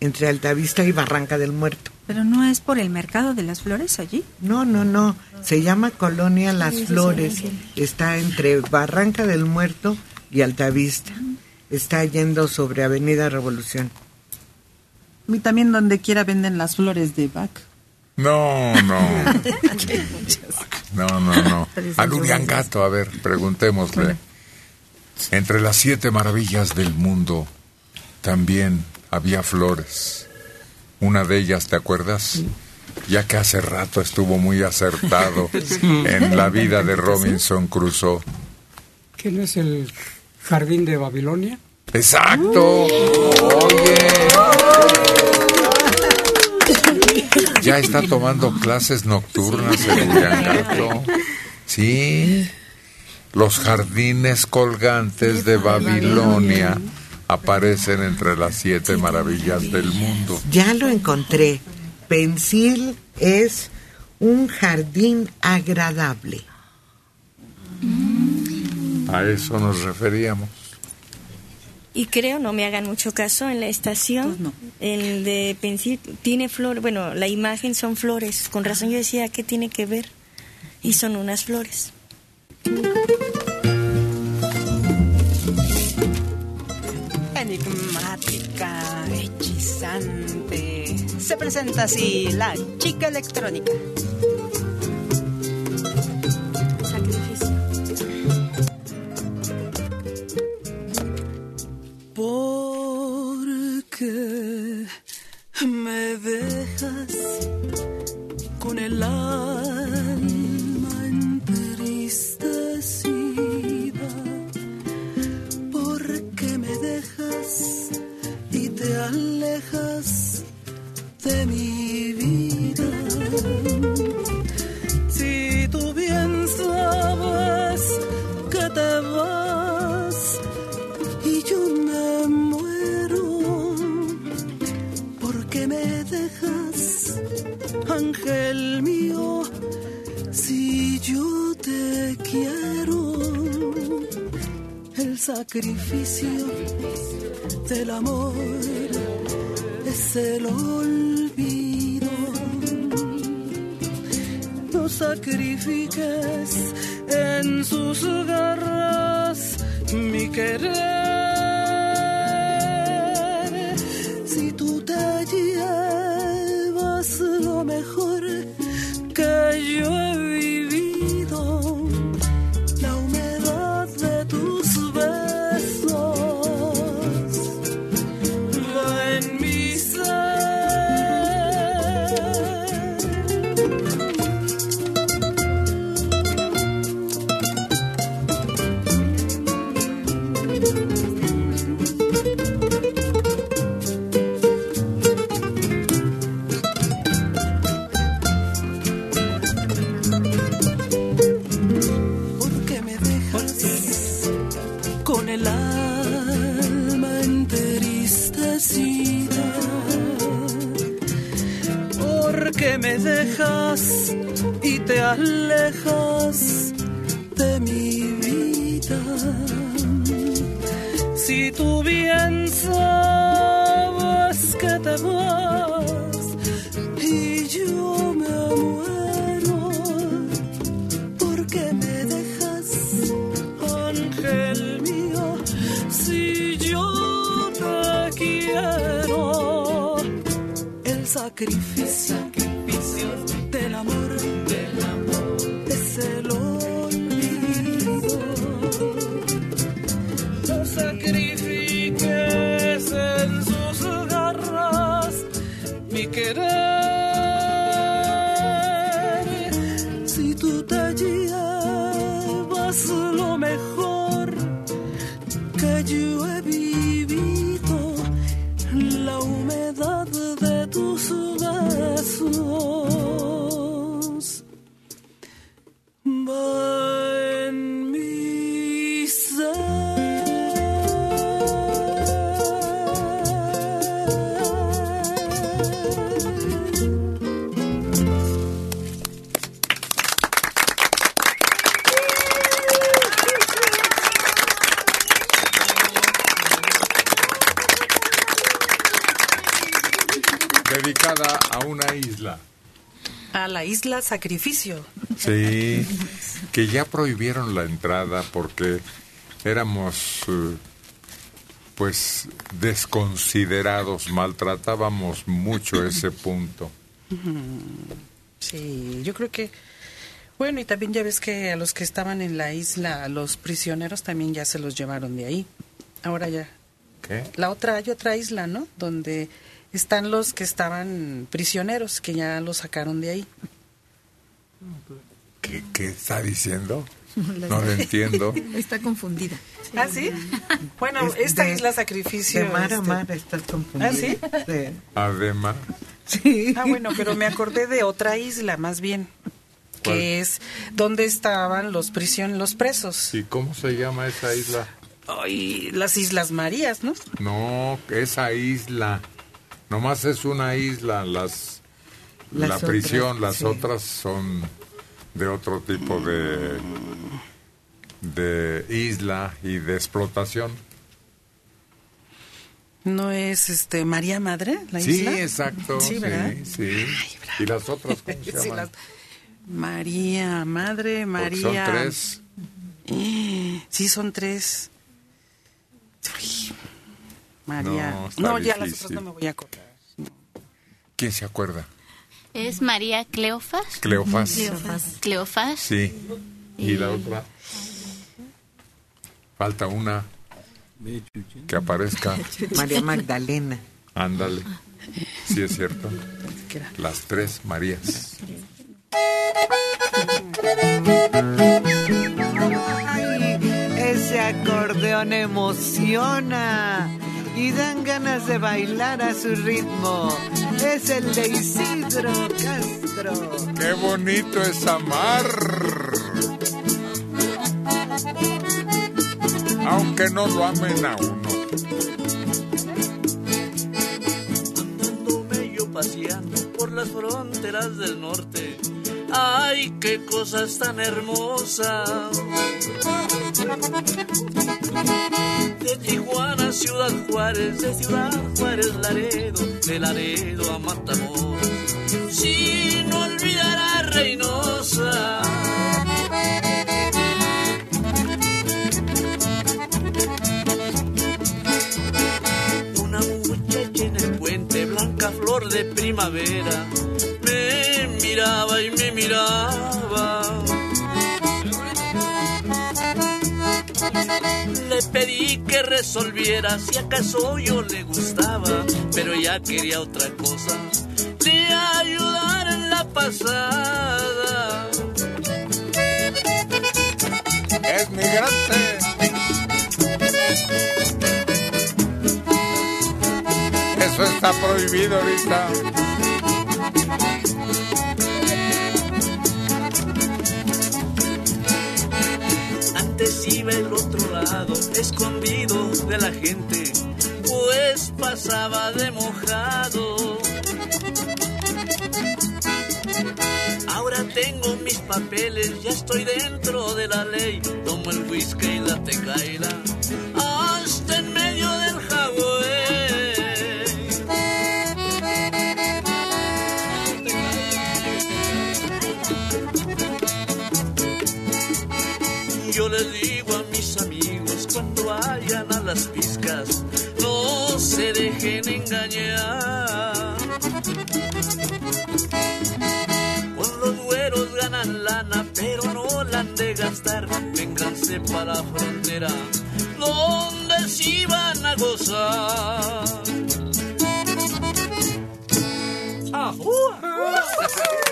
entre Altavista y Barranca del Muerto. Pero no es por el mercado de las flores allí. No, no, no. Se llama Colonia Las Sí, sí, Flores. sí, Está entre Barranca del Muerto y Altavista. Está yendo sobre Avenida Revolución. Y también donde quiera venden las flores de Bach. No, no. No, no, no. A Luriangato, a ver, preguntémosle. Entre las siete maravillas del mundo también había flores. Una de ellas, ¿te acuerdas? Ya que hace rato estuvo muy acertado en la vida de Robinson Crusoe. ¿Qué no es el jardín de Babilonia? Exacto. Oye. Ya está tomando clases nocturnas en Uriangato. Sí. Los jardines colgantes de Babilonia aparecen entre las siete maravillas del mundo. Ya lo encontré. Pensil es un jardín agradable. A eso nos referíamos. Y creo, no me hagan mucho caso, en la estación, el de Pensil, tiene flores, bueno, la imagen son flores. Con razón yo decía, ¿qué tiene que ver? y son unas flores. Enigmática, hechizante. Se presenta así la chica electrónica. Porque me dejas con el alma entristecida. Porque me dejas y te alejas de mi vida. Si tú bien sabes que te vas dejas, ángel mío, si yo te quiero, el sacrificio del amor es el olvido. No sacrifiques en sus garras mi querer. Llevas lo mejor que yo el Sacrificio. Sí, que ya prohibieron la entrada porque éramos eh, pues desconsiderados, maltratábamos mucho ese punto. Sí, yo creo que... Bueno, y también ya ves que a los que estaban en la isla, a los prisioneros también ya se los llevaron de ahí. Ahora ya. ¿Qué? La otra, hay otra isla, ¿no? Donde están los que estaban prisioneros, que ya los sacaron de ahí. ¿Qué, qué está diciendo? No lo entiendo. Está confundida. ¿Ah, sí? Bueno, Es esta de- isla Sacrificio... de mar a este- mar estás confundida. ¿Ah, sí? Sí. Además, Ah, bueno, pero me acordé de otra isla, más bien, ¿Cuál? que es donde estaban los prisión, los presos. ¿y cómo se llama esa isla? Ay, las Islas Marías, ¿no? No, esa isla. Nomás es una isla. Las, Las la otras, prisión, las sí. otras son de otro tipo de, de isla y de explotación. ¿No es este María Madre, la sí, isla? exacto. Sí, Sí, ¿verdad? sí. ¿Y las otras cómo se Sí, llaman? las- María, madre Porque María. son tres. Sí, son tres. Uy, María. No, ya las otras no me voy a acordar. ¿Quién se acuerda? Es María Cleofas. Cleofás. Cleofás. Cleofás. Sí. ¿Y la otra? Falta una que aparezca. María Magdalena. Ándale. Sí, es cierto. Las tres Marías. Ay, ese acordeón emociona y dan ganas de bailar a su ritmo. Es el de Isidro Castro. ¡Qué bonito es amar! Aunque no lo amen a uno. Andándome yo paseando por las fronteras del norte. Ay, qué cosas tan hermosas. De Tijuana Ciudad Juárez, de Ciudad Juárez Laredo, de Laredo a Matamoros. Sin olvidar a Reynosa. Una muchacha en el puente, blanca flor de primavera, me miraba y me miraba. Le pedí que resolviera si acaso yo le gustaba, pero ella quería otra cosa, le ayudar en la pasada. Es migrante. Eso está prohibido ahorita. Antes iba el otro escondido de la gente, pues pasaba de mojado. Ahora tengo mis papeles, ya estoy dentro de la ley. Tomo el whisky y la tecaila, las piscas, no se dejen engañar. Con los güeros ganan lana, pero no la de gastar. Vénganse para la frontera, donde sí van a gozar. ¡Ajúa! Nos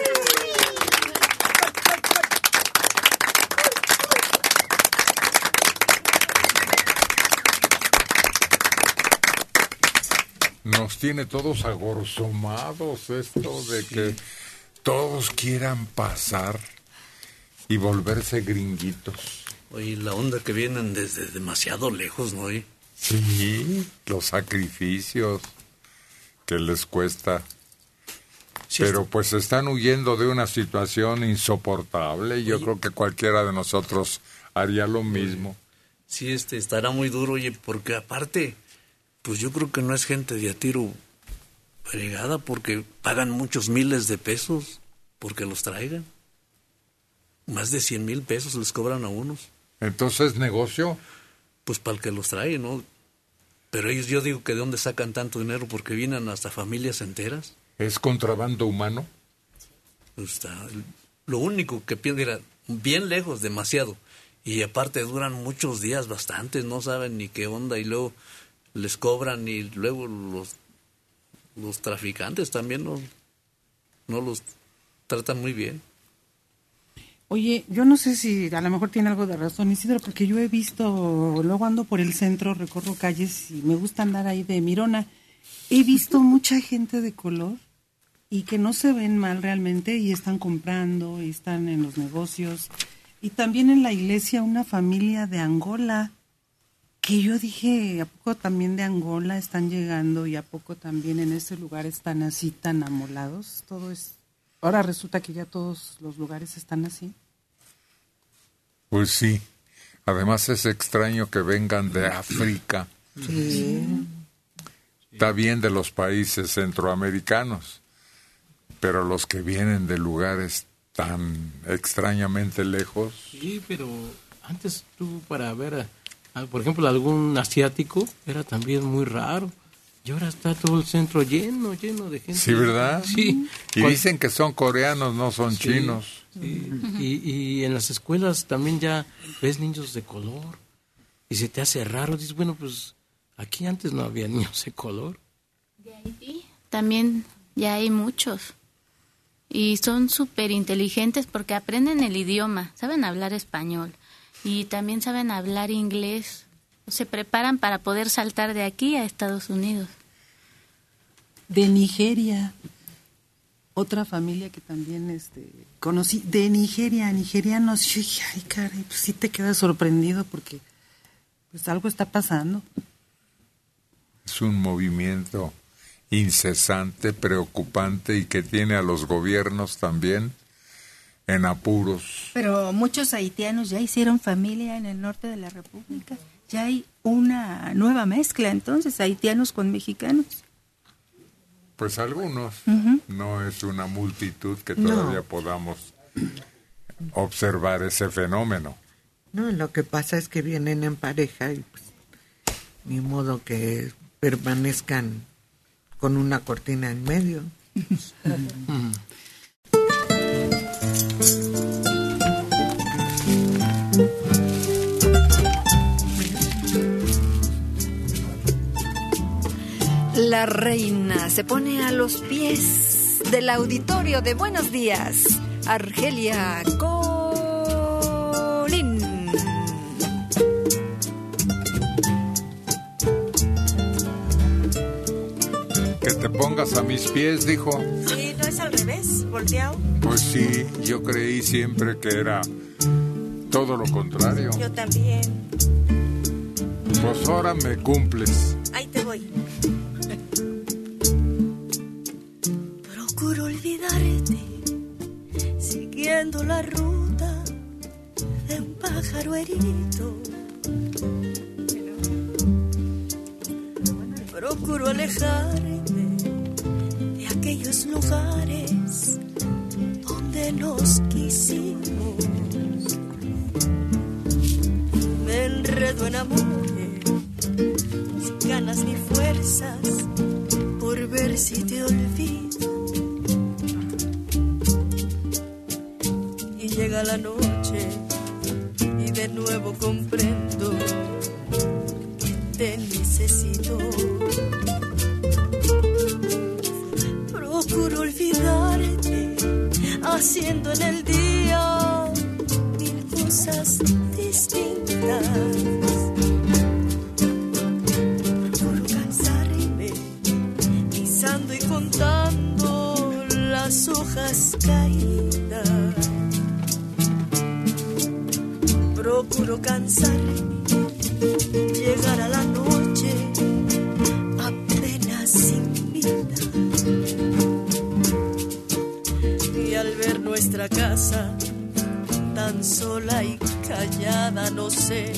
tiene todos agorzomados esto de que todos quieran pasar y volverse gringuitos. Oye, la onda que vienen desde demasiado lejos, ¿no? Oye? Sí, los sacrificios que les cuesta. Pero pues están huyendo de una situación insoportable. y Yo creo que cualquiera de nosotros haría lo mismo. Sí, este, estará muy duro, oye, porque aparte, pues yo creo que no es gente de a tiro fregada, porque pagan muchos miles de pesos porque los traigan. Más de 100 mil pesos les cobran a unos. Entonces, negocio. Pues para el que los trae, ¿no? Pero ellos, yo digo que de dónde sacan tanto dinero porque vienen hasta familias enteras. ¿Es contrabando humano? Pues está, lo único que pienso era bien lejos, demasiado. Y aparte duran muchos días, bastantes, no saben ni qué onda y luego les cobran y luego los, los traficantes también no, no los tratan muy bien. Oye, yo no sé si a lo mejor tiene algo de razón Isidro, porque yo he visto, luego ando por el centro, recorro calles y me gusta andar ahí de mirona. He visto mucha gente de color y que no se ven mal realmente y están comprando y están en los negocios. Y también en la iglesia una familia de Angola, que yo dije, ¿a poco también de Angola están llegando y a poco también en ese lugar están así tan amolados? Todo es... Ahora resulta que ya todos los lugares están así. Pues sí. Además es extraño que vengan de África. Sí. Está bien de los países centroamericanos, pero los que vienen de lugares tan extrañamente lejos. Sí, pero antes tú para ver, a- por ejemplo, algún asiático era también muy raro. Y ahora está todo el centro lleno, lleno de gente. Sí, ¿verdad? Sí. Y dicen que son coreanos, no son Sí, chinos. sí. Y, y en las escuelas también ya ves niños de color. Y se te hace raro. Dices, bueno, pues aquí antes no había niños de color. También ya hay muchos. Y son súper inteligentes porque aprenden el idioma, saben hablar español y también saben hablar inglés. Se preparan para poder saltar de aquí a Estados Unidos. De Nigeria. Otra familia que también este, conocí. De Nigeria, nigerianos. Yo dije, ay, caray, pues sí te quedas sorprendido porque pues algo está pasando. Es un movimiento incesante, preocupante y que tiene a los gobiernos también en apuros. Pero muchos haitianos ya hicieron familia en el norte de la República. Ya hay una nueva mezcla, entonces, haitianos con mexicanos. Pues algunos. No es una multitud que No. todavía podamos observar ese fenómeno. No, lo que pasa es que vienen en pareja y pues ni modo que permanezcan con una cortina en medio. La reina se pone a los pies del auditorio de Buenos Días. Argelia. Que te pongas a mis pies, dijo. Sí, no es al revés, volteado. Pues sí, yo creí siempre que era todo lo contrario. Yo también. Pues ahora me cumples. Ahí te voy. Procuro olvidarte, siguiendo la ruta de un pájaro herido. Procuro alejarme de aquellos lugares donde nos quisimos. Me enredo en amores, sin ganas ni fuerzas, por ver si te olvido. Y llega la noche y de nuevo comprendo necesito. Procuro olvidarte, haciendo en el día mil cosas distintas. Procuro cansarme, pisando y contando las hojas caídas. Procuro cansarme, tan sola y callada, no sé,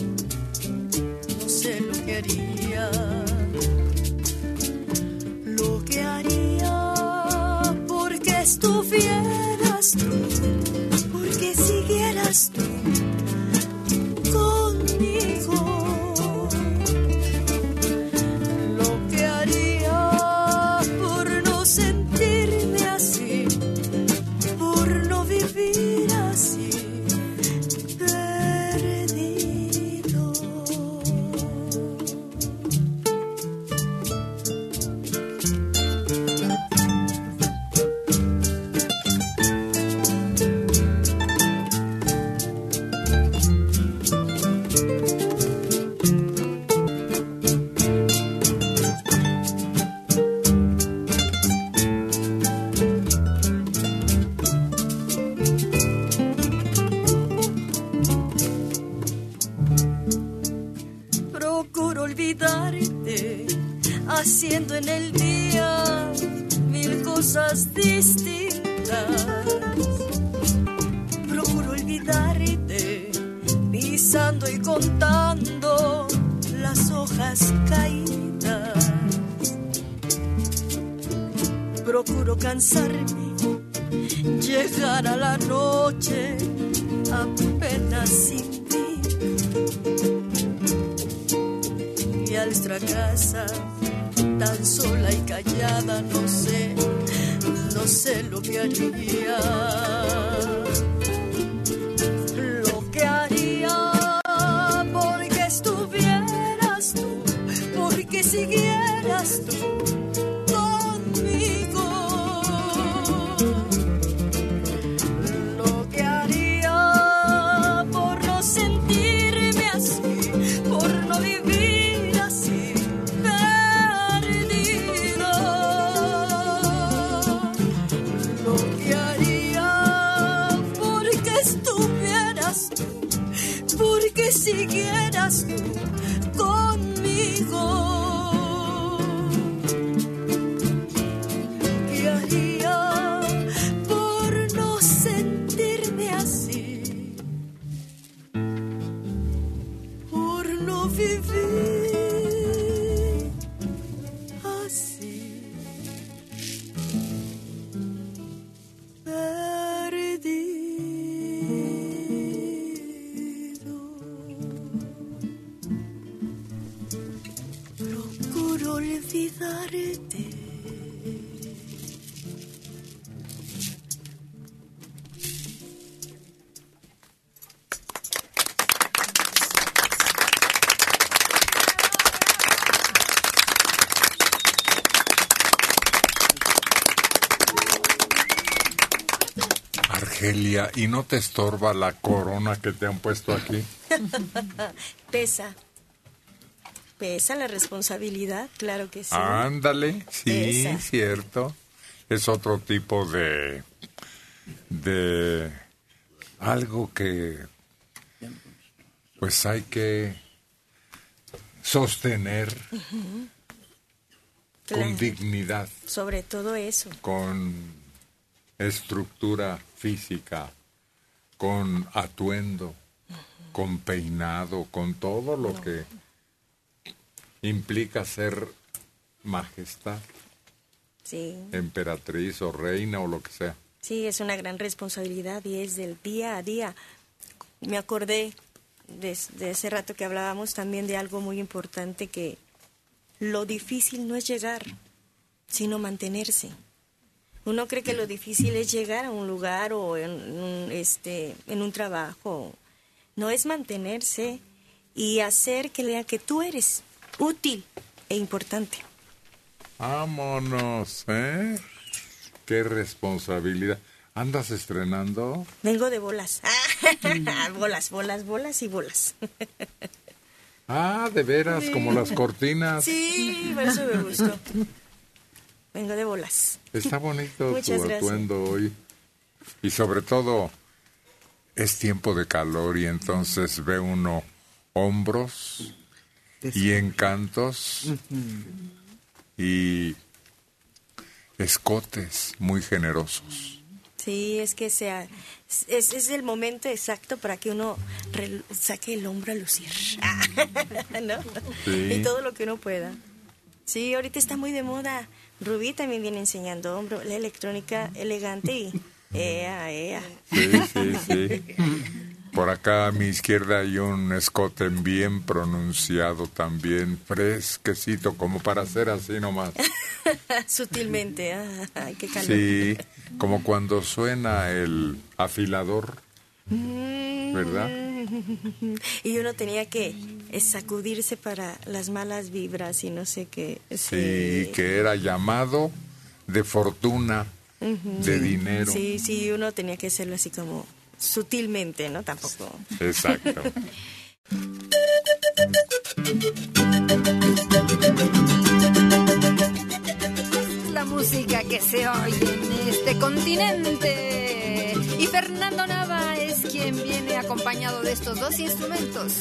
¿y no te estorba la corona que te han puesto aquí? Pesa. Pesa la responsabilidad, claro que sí. Ándale, sí, cierto. Es otro tipo de de algo que pues hay que sostener con Claro. dignidad, Sobre todo eso. con estructura física, con atuendo, con peinado, con todo lo que implica ser majestad, Sí. emperatriz o reina o lo que sea. Sí, es una gran responsabilidad y es del día a día. Me acordé de, de ese rato que hablábamos también de algo muy importante que lo difícil no es llegar, sino mantenerse. Uno cree que lo difícil es llegar a un lugar o en un, este, en un trabajo. No es mantenerse y hacer que lea que tú eres útil e importante. Vámonos, ¿eh? Qué responsabilidad. ¿Andas estrenando? Vengo de bolas. bolas, bolas, bolas y bolas. Ah, de veras, como las cortinas. Sí, por eso me gustó. Vengo de bolas. Está bonito tu gracias. atuendo hoy. Y sobre todo, es tiempo de calor y entonces ve uno hombros y encantos y escotes muy generosos. Sí, es que sea, es, es el momento exacto para que uno saque el hombro a lucir. ¿No? Sí. Y todo lo que uno pueda. Sí, ahorita está muy de moda. Rubí también viene enseñando hombro, la electrónica elegante y ea, ea. Sí, sí, sí. Por acá a mi izquierda hay un escote bien pronunciado también, fresquecito, como para hacer así nomás. Sutilmente, ah, qué calor. Sí, como cuando suena el afilador. ¿Verdad? Y uno tenía que eh, sacudirse para las malas vibras y no sé qué. Sí, que era llamado de fortuna, de dinero. Sí, sí, uno tenía que hacerlo así como sutilmente, ¿no? Tampoco. Exacto. La música que se oye en este continente. Y Fernando Nava viene acompañado de estos dos instrumentos.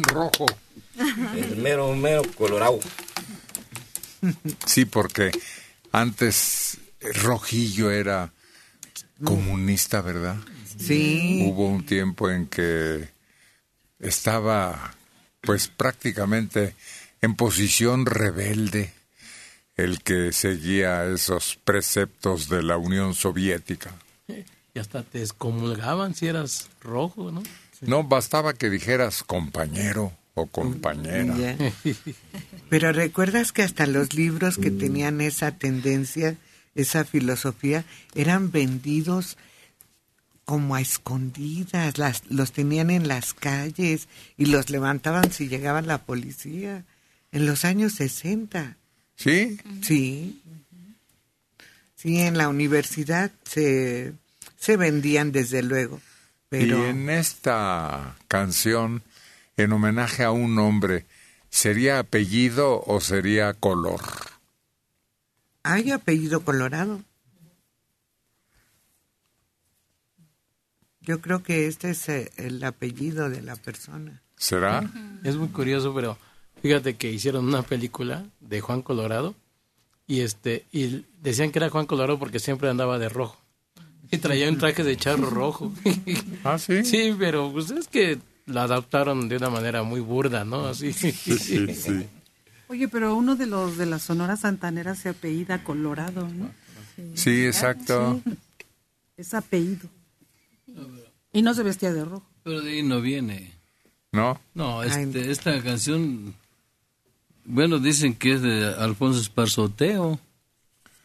Rojo. El mero, mero colorado. Sí, porque antes Rojillo era comunista, ¿verdad? Sí. Hubo un tiempo en que estaba, pues prácticamente en posición rebelde, el que seguía esos preceptos de la Unión Soviética. Y hasta te excomulgaban si eras rojo, ¿no? No bastaba que dijeras compañero o compañera. Ya. Pero recuerdas que hasta los libros que tenían esa tendencia, esa filosofía, eran vendidos como a escondidas, las, los tenían en las calles y los levantaban si llegaba la policía en los años 60. ¿Sí? Sí. Sí, en la universidad se, se vendían desde luego. Pero Y en esta canción, en homenaje a un hombre, ¿sería apellido o sería color? hay apellido colorado. Yo creo que este es eh, el apellido de la persona. ¿Será? Es muy curioso, pero fíjate que hicieron una película de Juan Colorado y este y decían que era Juan Colorado porque siempre andaba de rojo y traía un traje de charro rojo. ¿Ah, sí? Sí, pero pues es que la adaptaron de una manera muy burda, ¿no? Así. Oye, pero uno de los de la Sonora Santanera se apellida Colorado, ¿no? Sí, exacto. Sí, es apellido. Y no se vestía de rojo. Pero de ahí no viene. ¿No? No, este, esta canción, bueno, dicen que es de Alfonso Esparzoteo.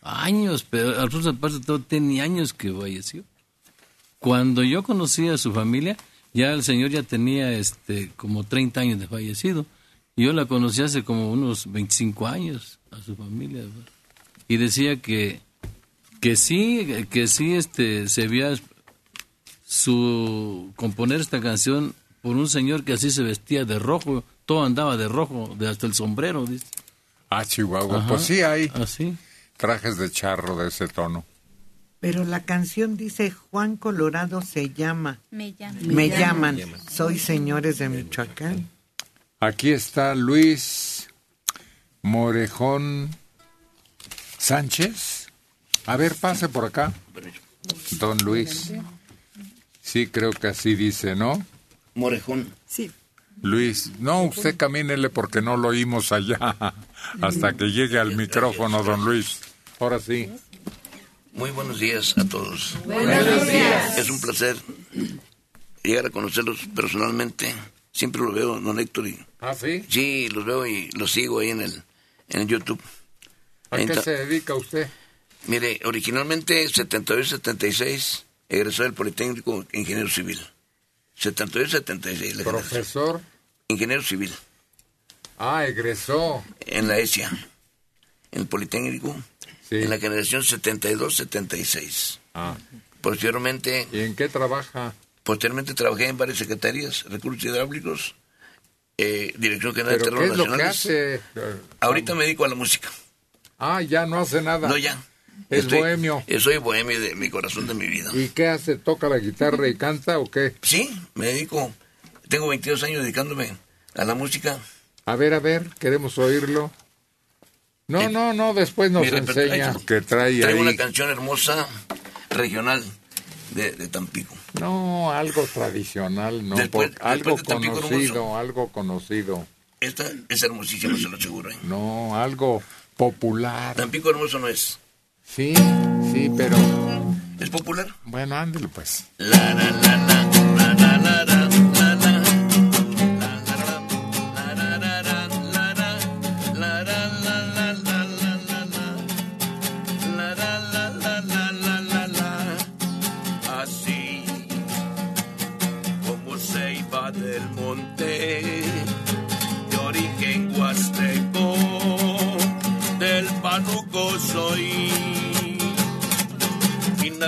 Años, pero Alfonso Esparzoteo tiene años que falleció. Cuando yo conocí a su familia, ya el señor ya tenía este como 30 años de fallecido. Yo la conocí hace como unos 25 años a su familia. Y decía que que sí, que sí este se veía su componer esta canción por un señor que así se vestía de rojo, todo andaba de rojo, de hasta el sombrero, dice. Ah, Chihuahua. Ajá. Pues sí hay Así. Trajes de charro de ese tono. Pero la canción dice Juan Colorado se llama. Me llaman. Me llaman. Soy señores de Michoacán. Aquí está Luis Morejón Sánchez. A ver, pase por acá. Don Luis. Sí, creo que así dice, ¿no? Morejón. Sí. Luis, no, usted camínele porque no lo oímos allá hasta que llegue al micrófono, don Luis. Ahora sí. Muy buenos días a todos. Buenos días. Es un placer llegar a conocerlos personalmente. Siempre lo veo, don Héctor. Y, ¿Ah, sí? sí, los veo y los sigo ahí en el, en el YouTube. ¿A Ahí qué está. se dedica usted? Mire, originalmente 72-76 egresó del Politécnico Ingeniero Civil. 72-76. la Profesor. Ingeniero Civil. Ah, egresó. En la ESIA. En el Politécnico. En la generación 72-76. Ah. Posteriormente. ¿Y en qué trabaja? Posteriormente trabajé en varias secretarías, recursos hidráulicos, eh, Dirección General de ¿Pero Terrenos qué es lo que Nacionales. hace? Ahorita me dedico a la música. Ah, ya no hace nada. No, ya. Es Estoy- bohemio. eh, Soy bohemio de mi corazón, de mi vida. ¿Y qué hace? ¿Toca la guitarra y canta o qué? Sí, me dedico. Tengo 22 años dedicándome a la música. A ver, a ver, queremos oírlo. No, no, no, después nos enseña que trae Traigo una ahí. canción hermosa regional de, de Tampico. No, algo tradicional, no, Después- por- algo Tampico conocido, algo conocido. Esta es hermosísima, se lo aseguro. ¿eh? No, algo popular. Tampico hermoso no es. Sí, sí, pero ¿Es popular? bueno, ándale pues. Así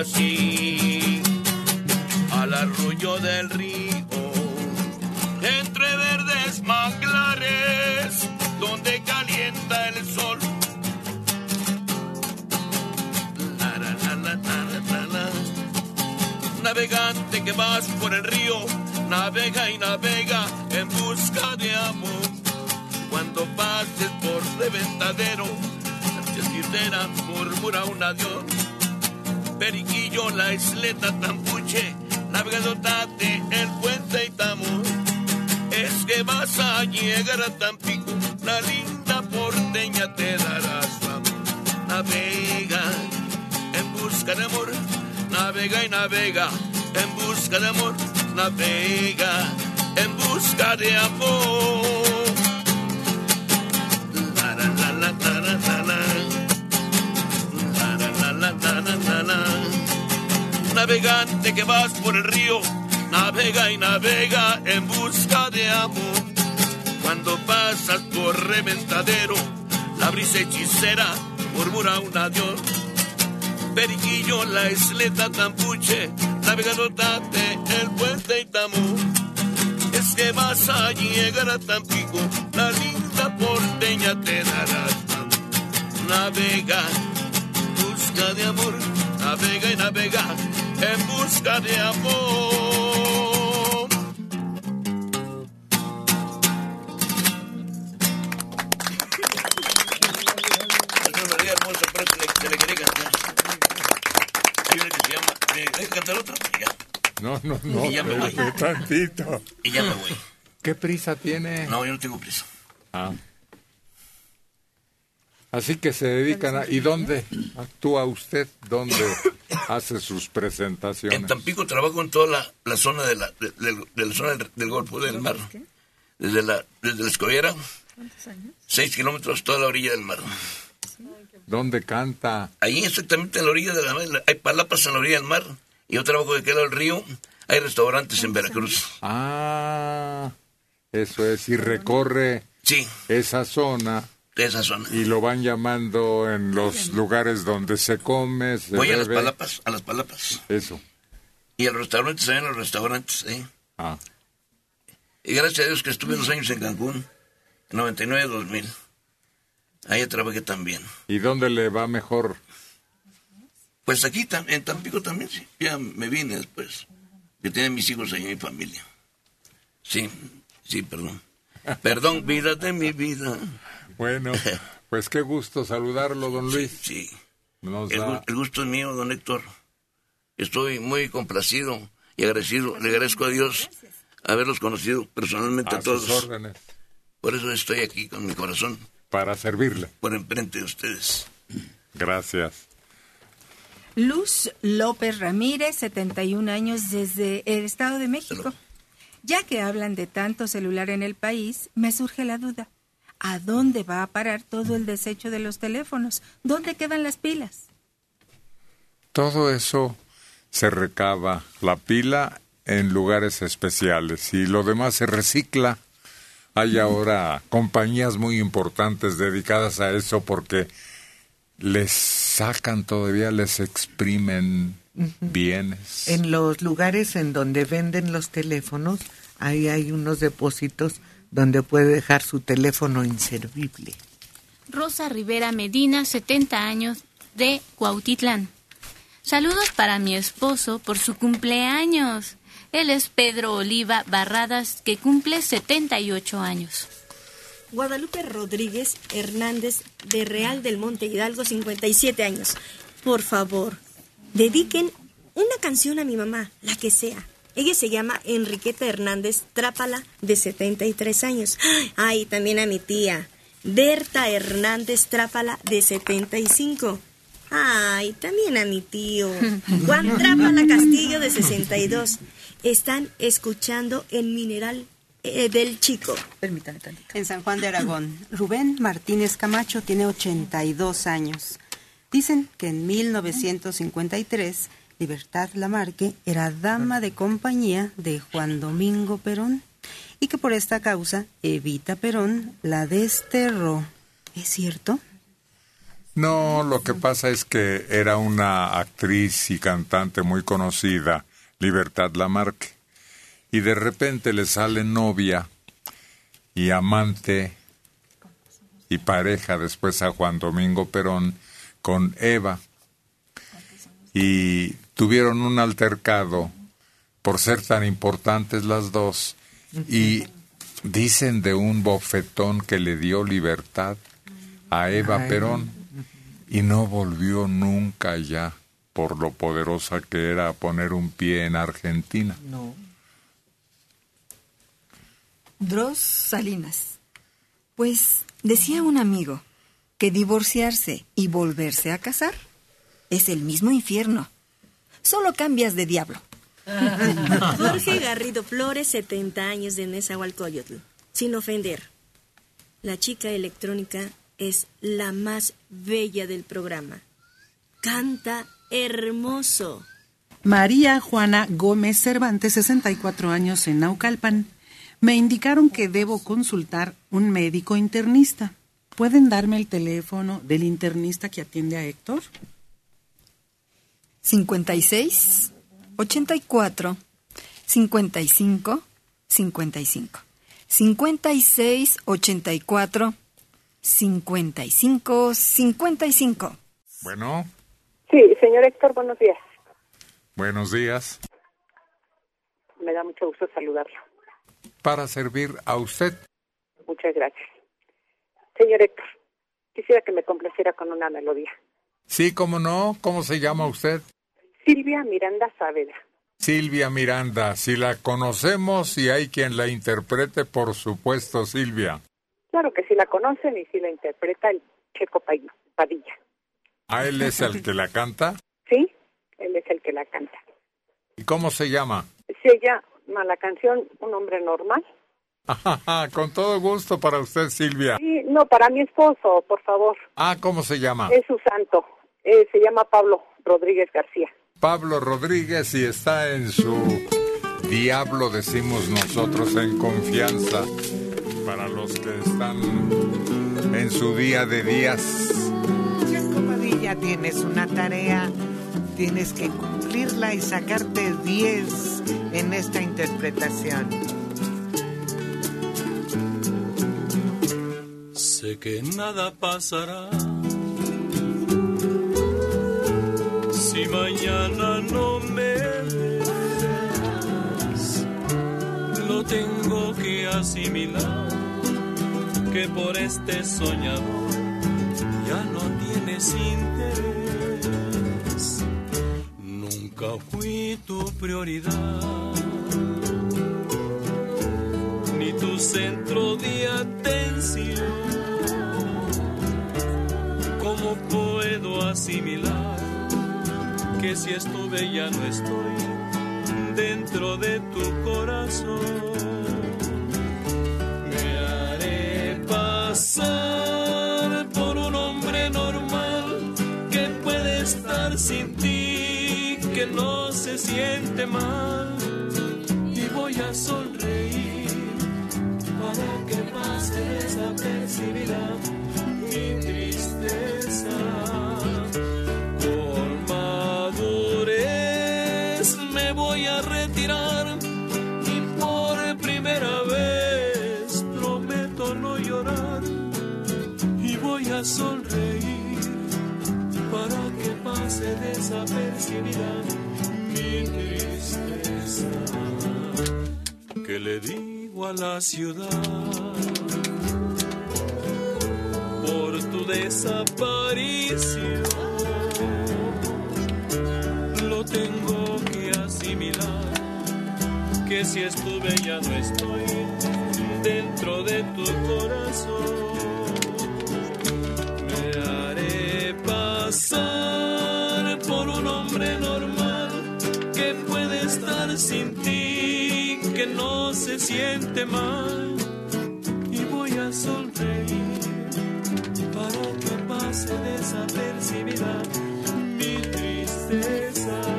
nací al arroyo del río, entre verdes manglares, donde calienta el sol. La, la, la, la, la, la, la. Navegante que vas por el río, navega y navega en busca de amor. Cuando pases por reventadero, Chesquitera murmura un adiós. Periquillo, la isleta Tampuche, navegadotate, el puente Itamú. Es que vas a llegar a Tampico, la linda porteña te dará su amor. Navega en busca de amor, navega y navega en busca de amor, navega en busca de amor. La, la, la, la, la, la, la, la. Navegante que vas por el río, navega y navega en busca de amor. Cuando pasas por reventadero, la brisa hechicera murmura un adiós. Periquillo, la isleta Tampuche, navegando tate, el puente Itamú. Es que vas a llegar a Tampico, la linda porteña te dará Navega, busca de amor, navega y navega, en busca de amor. Hermosa, pero se le, quería cantar. Hay una que se llama, ¿me deja cantar otra? Ya. No, no, no, Y ya me voy. tantito. Y ya me voy. ¿Qué prisa tiene? No, yo no tengo prisa. Ah. Así que se dedican a... ¿Y dónde actúa usted? ¿Dónde hace sus presentaciones? En Tampico trabajo en toda la, la zona de la, de, de- de la zona del, del Golfo del Mar. Desde la, desde la Escollera, seis kilómetros toda la orilla del mar. ¿Dónde canta? Ahí exactamente en la orilla de la mar, hay palapas en la orilla del mar. Y yo trabajo de queda del río, hay restaurantes en Veracruz. Ah, eso es, y recorre Sí. esa zona. Esa zona. Y lo van llamando en los lugares donde se come, se Voy a las palapas, a las palapas. Eso. Y a los restaurantes, también a los restaurantes, ¿eh? Ah. Y gracias a Dios que estuve unos años en Cancún, 99-2000. Ahí trabajé también. ¿Y dónde le va mejor? Pues aquí, en Tampico también, sí. Ya me vine después. Que tienen mis hijos ahí, mi familia. Sí, sí, perdón. Perdón, vida de mi vida. Bueno, pues qué gusto saludarlo, don Luis. Sí. Nos El, da- gu- el gusto es mío, don Héctor. Estoy muy complacido y agradecido. Le agradezco a Dios haberlos conocido personalmente a, A sus todos. órdenes. Por eso estoy aquí con mi corazón, Para servirle. por enfrente de ustedes. Gracias. Luz López Ramírez, 71 años desde el Estado de México. Ya que hablan de tanto celular en el país, me surge la duda. ¿A dónde va a parar todo el desecho de los teléfonos? ¿Dónde quedan las pilas? Todo eso se recaba, la pila en lugares especiales y lo demás se recicla. Hay ahora compañías muy importantes dedicadas a eso porque les sacan todavía, les exprimen bienes. En los lugares en donde venden los teléfonos, ahí hay unos depósitos donde puede dejar su teléfono inservible. Rosa Rivera Medina, 70 años, de Cuautitlán. Saludos para mi esposo por su cumpleaños. Él es Pedro Oliva Barradas, que cumple 78 años. Guadalupe Rodríguez Hernández de Real del Monte Hidalgo, 57 años. Por favor, dediquen una canción a mi mamá, la que sea. Ella se llama Enriqueta Hernández Trápala, de 73 años. Ay, también a mi tía, Berta Hernández Trápala, de 75. Ay, también a mi tío, Juan Trápala Castillo, de 62. Están escuchando el mineral eh, del chico. Permítame tantito. En San Juan de Aragón, Rubén Martínez Camacho tiene 82 años. Dicen que en 1953 Libertad Lamarque era dama de compañía de Juan Domingo Perón y que por esta causa Evita Perón la desterró. ¿Es cierto? No, lo que pasa es que era una actriz y cantante muy conocida, Libertad Lamarque, y de repente le sale novia y amante y pareja después a Juan Domingo Perón con Eva y tuvieron un altercado por ser tan importantes las dos. Y dicen de un bofetón que le dio libertad a Eva. Perón y no volvió nunca ya por lo poderosa que era poner un pie en Argentina. No. Dros Salinas. Pues decía un amigo que divorciarse y volverse a casar es el mismo infierno. Solo cambias de diablo. Jorge Garrido Flores, 70 años de Nezahualcóyotl. Sin ofender. La chica electrónica es la más bella del programa. Canta hermoso. María Juana Gómez Cervantes, 64 años en Naucalpan. Me indicaron que debo consultar un médico internista. ¿Pueden darme el teléfono del internista que atiende a Héctor? 56, 84, 55, 55. 56, 84, 55, 55. Bueno, Sí, señor Héctor, buenos días. buenos días. Me da mucho gusto saludarlo. Para servir a usted. Muchas gracias. Señor Héctor, quisiera que me complaciera con una melodía. Sí, cómo no. ¿Cómo se llama usted? Silvia Miranda Saavedra. Silvia Miranda. Si la conocemos y hay quien la interprete, por supuesto, Silvia. Claro que sí la conocen y sí la interpreta el Checo Pa- Padilla. ¿A él es el que la canta? Sí, él es el que la canta. ¿Y cómo se llama? Se llama la canción Un hombre normal. Con todo gusto para usted, Silvia. Sí, no, para mi esposo, por favor. Ah, ¿cómo se llama? Es su santo. Eh, se llama Pablo Rodríguez García. Pablo Rodríguez y está en su diablo, decimos nosotros, en confianza. Para los que están en su día de días. Padilla, tienes una tarea, tienes que cumplirla y sacarte 10 en esta interpretación. Sé que nada pasará si mañana no me ves. Lo tengo que asimilar que por este soñador ya no tienes interés. Nunca fui tu prioridad ni tu centro de atención. ¿Cómo puedo asimilar que si estuve ya no estoy dentro de tu corazón? Me haré pasar por un hombre normal que puede estar sin ti, que no se siente mal y voy a sonreír para que pase desapercibida mi tristeza. Sonreír para que pase desapercibida mi tristeza. Que le digo a la ciudad por tu desaparición. Lo tengo que asimilar, que si estuve ya no estoy dentro de tu corazón. Pasar por un hombre normal que puede estar sin ti, que no se siente mal y voy a sonreír para que pase desapercibida mi tristeza.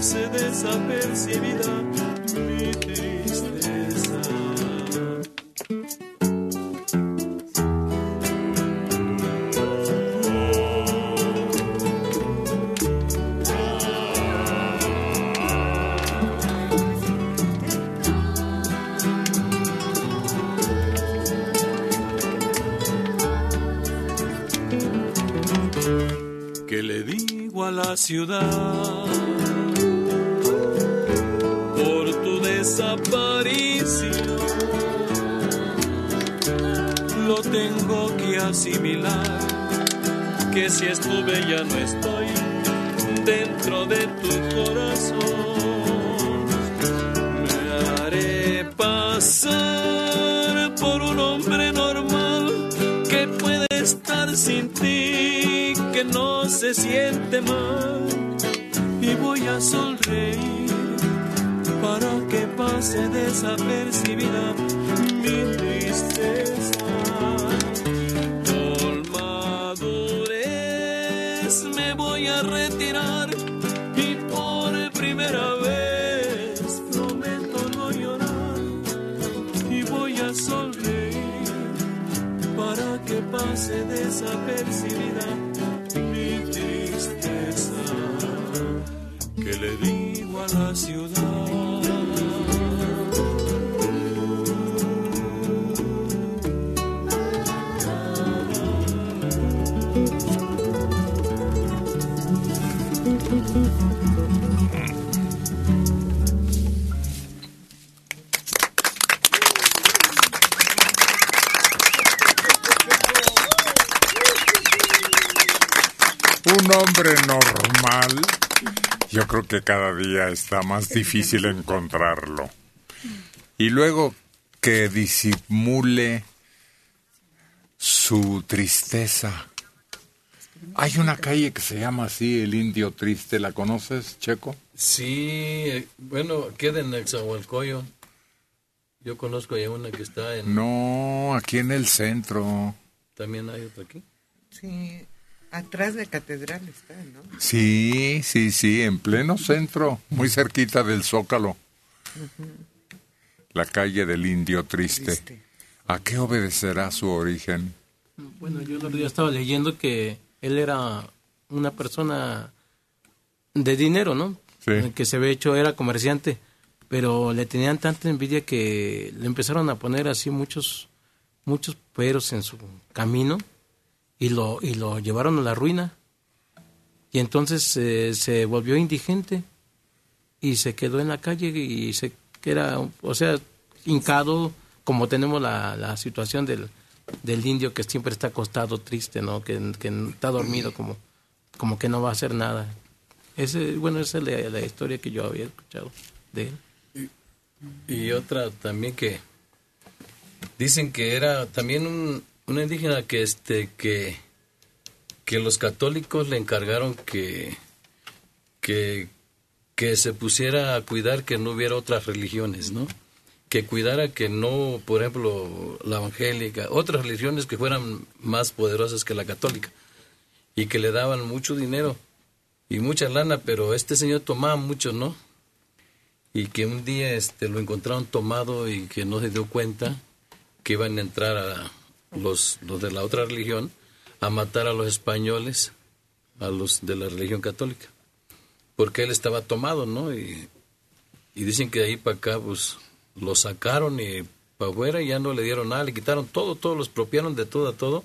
pase desapercibida mi tristeza. ¿Qué le digo a la ciudad? Tengo que asimilar, que si estuve ya no estoy dentro de tu corazón. Me haré pasar por un hombre normal que puede estar sin ti, que no se siente mal. Y voy a sonreír para que pase desapercibida Un hombre normal, yo creo que cada está más difícil encontrarlo. Y luego que disimule su tristeza. Hay una calle que se llama así, el Indio Triste, ¿la conoces, Checo? Sí, eh, bueno, queda en Exahualcoyo. Yo conozco ya una que está en... No, aquí en el centro. También hay otra aquí. Sí, atrás de Catedral está, ¿no? Sí, sí, sí, en pleno centro, muy cerquita del Zócalo, la calle del Indio Triste. ¿A qué obedecerá su origen? Bueno, yo el otro día estaba leyendo que él era una persona de dinero, ¿no? Sí. Que se había hecho, era comerciante, pero le tenían tanta envidia que le empezaron a poner así muchos, muchos peros en su camino y lo, y lo llevaron a la ruina. Y entonces eh, se volvió indigente y se quedó en la calle y se era, o sea, hincado, como tenemos la, la situación del, del indio que siempre está acostado triste, ¿no? Que, que está dormido como, como que no va a hacer nada. Ese, bueno, esa es la, la historia que yo había escuchado de él. Y otra también que dicen que era también un, una indígena que este que que los católicos le encargaron que que que se pusiera a cuidar que no hubiera otras religiones, ¿no? Que cuidara que no, por ejemplo, la evangélica, otras religiones que fueran más poderosas que la católica y que le daban mucho dinero y mucha lana, pero este señor tomaba mucho, ¿no? Y que un día este lo encontraron tomado y que no se dio cuenta que iban a entrar a los, los de la otra religión a matar a los españoles, a los de la religión católica, porque él estaba tomado, ¿no? Y, y dicen que de ahí para acá, pues, lo sacaron y para afuera y ya no le dieron nada, le quitaron todo, todo, lo expropiaron de todo a todo,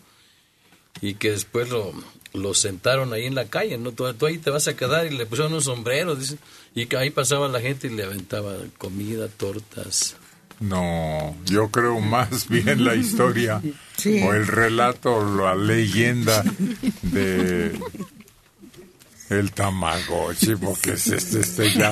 y que después lo, lo sentaron ahí en la calle, ¿no? Tú, ahí te vas a quedar y le pusieron un sombrero, dicen, y ahí pasaba la gente y le aventaba comida, tortas. No, yo creo más bien la historia Sí. o el relato, la leyenda de el Tamagotchi, porque es este, este ya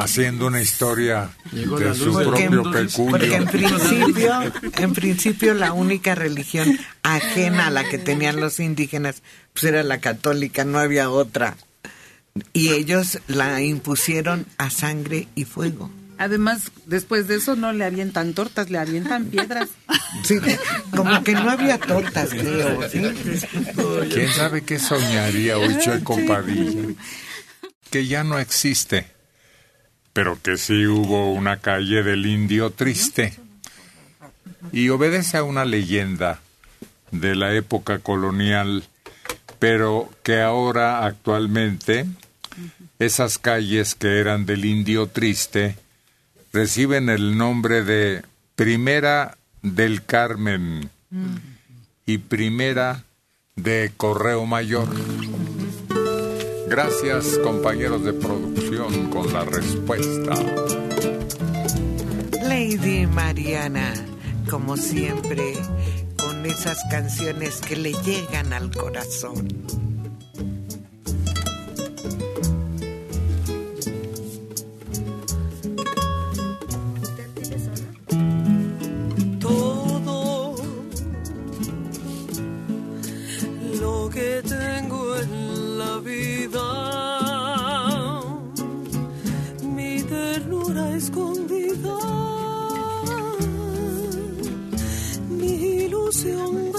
haciendo una historia de su Porque en- propio Porque en peculio. principio, en principio la única religión ajena a la que tenían los indígenas pues era la católica, no había otra. Y ellos la impusieron a sangre y fuego. Además, después de eso no le avientan tortas, le avientan piedras. Sí, como que no había tortas, creo. ¿sí? ¿Quién sabe qué soñaría hoy Checo Padilla? Que ya no existe, pero que sí hubo una calle del Indio Triste. Y obedece a una leyenda de la época colonial, pero que ahora actualmente esas calles que eran del Indio Triste reciben el nombre de Primera del Carmen y Primera de Correo Mayor. Gracias, compañeros de producción, con la respuesta. Lady Mariana, como siempre, con esas canciones que le llegan al corazón. Que tengo en la vida, mi ternura escondida, mi ilusión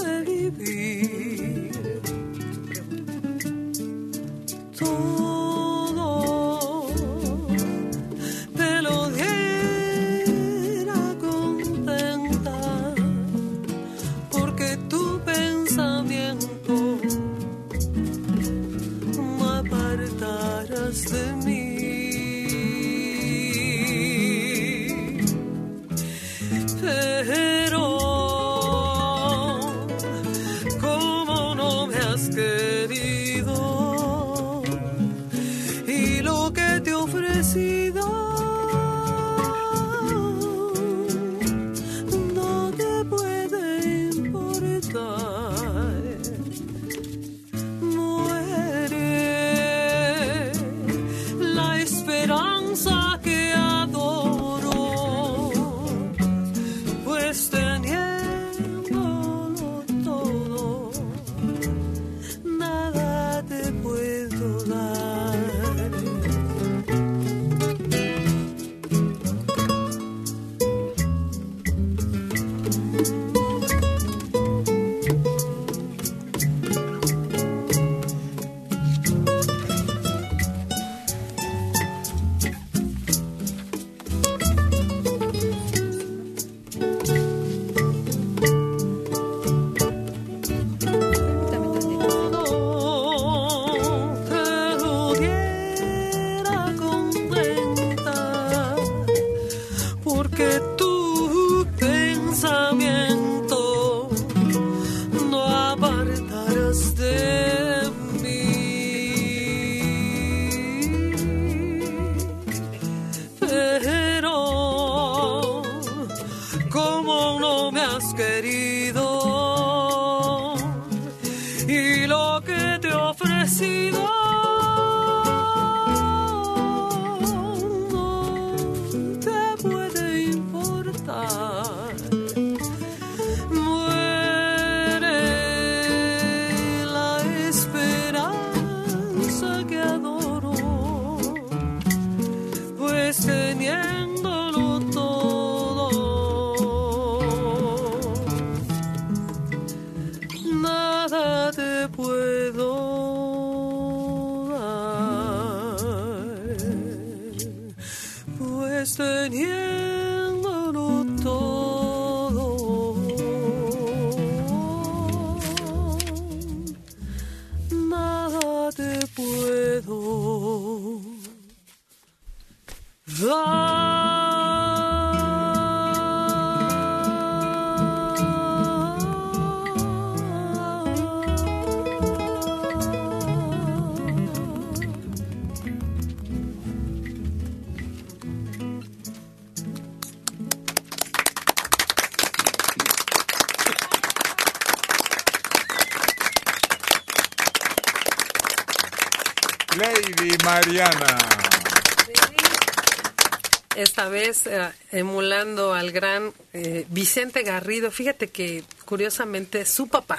Esta vez eh, emulando al gran eh, Vicente Garrido. Fíjate que curiosamente su papá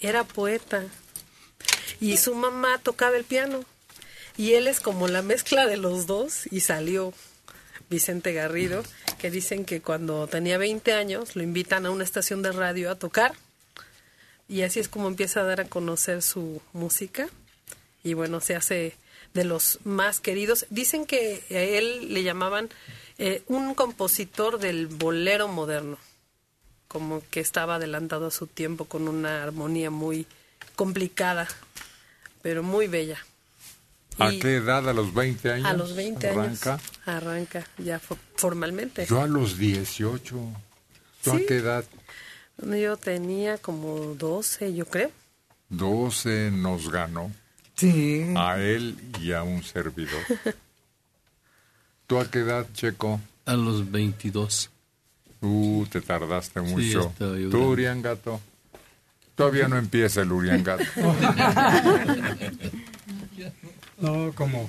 era poeta y su mamá tocaba el piano. Y él es como la mezcla de los dos y salió Vicente Garrido, que dicen que cuando tenía 20 años lo invitan a una estación de radio a tocar y así es como empieza a dar a conocer su música y bueno, se hace de los más queridos. Dicen que a él le llamaban eh, un compositor del bolero moderno, como que estaba adelantado a su tiempo con una armonía muy complicada, pero muy bella. ¿A qué edad? ¿A los 20 años? A los 20 arranca? años arranca ya fo- formalmente. Yo a los 18. ¿Tú Sí. a qué edad? Yo tenía como 12, yo creo. 12 nos ganó. Sí. A él y a un servidor. ¿Tú a qué edad, Checo? A los 22. Uh, te tardaste Sí, mucho. yo ¿Tú, grande. Uriangato? Todavía no empieza el Uriangato. No, como.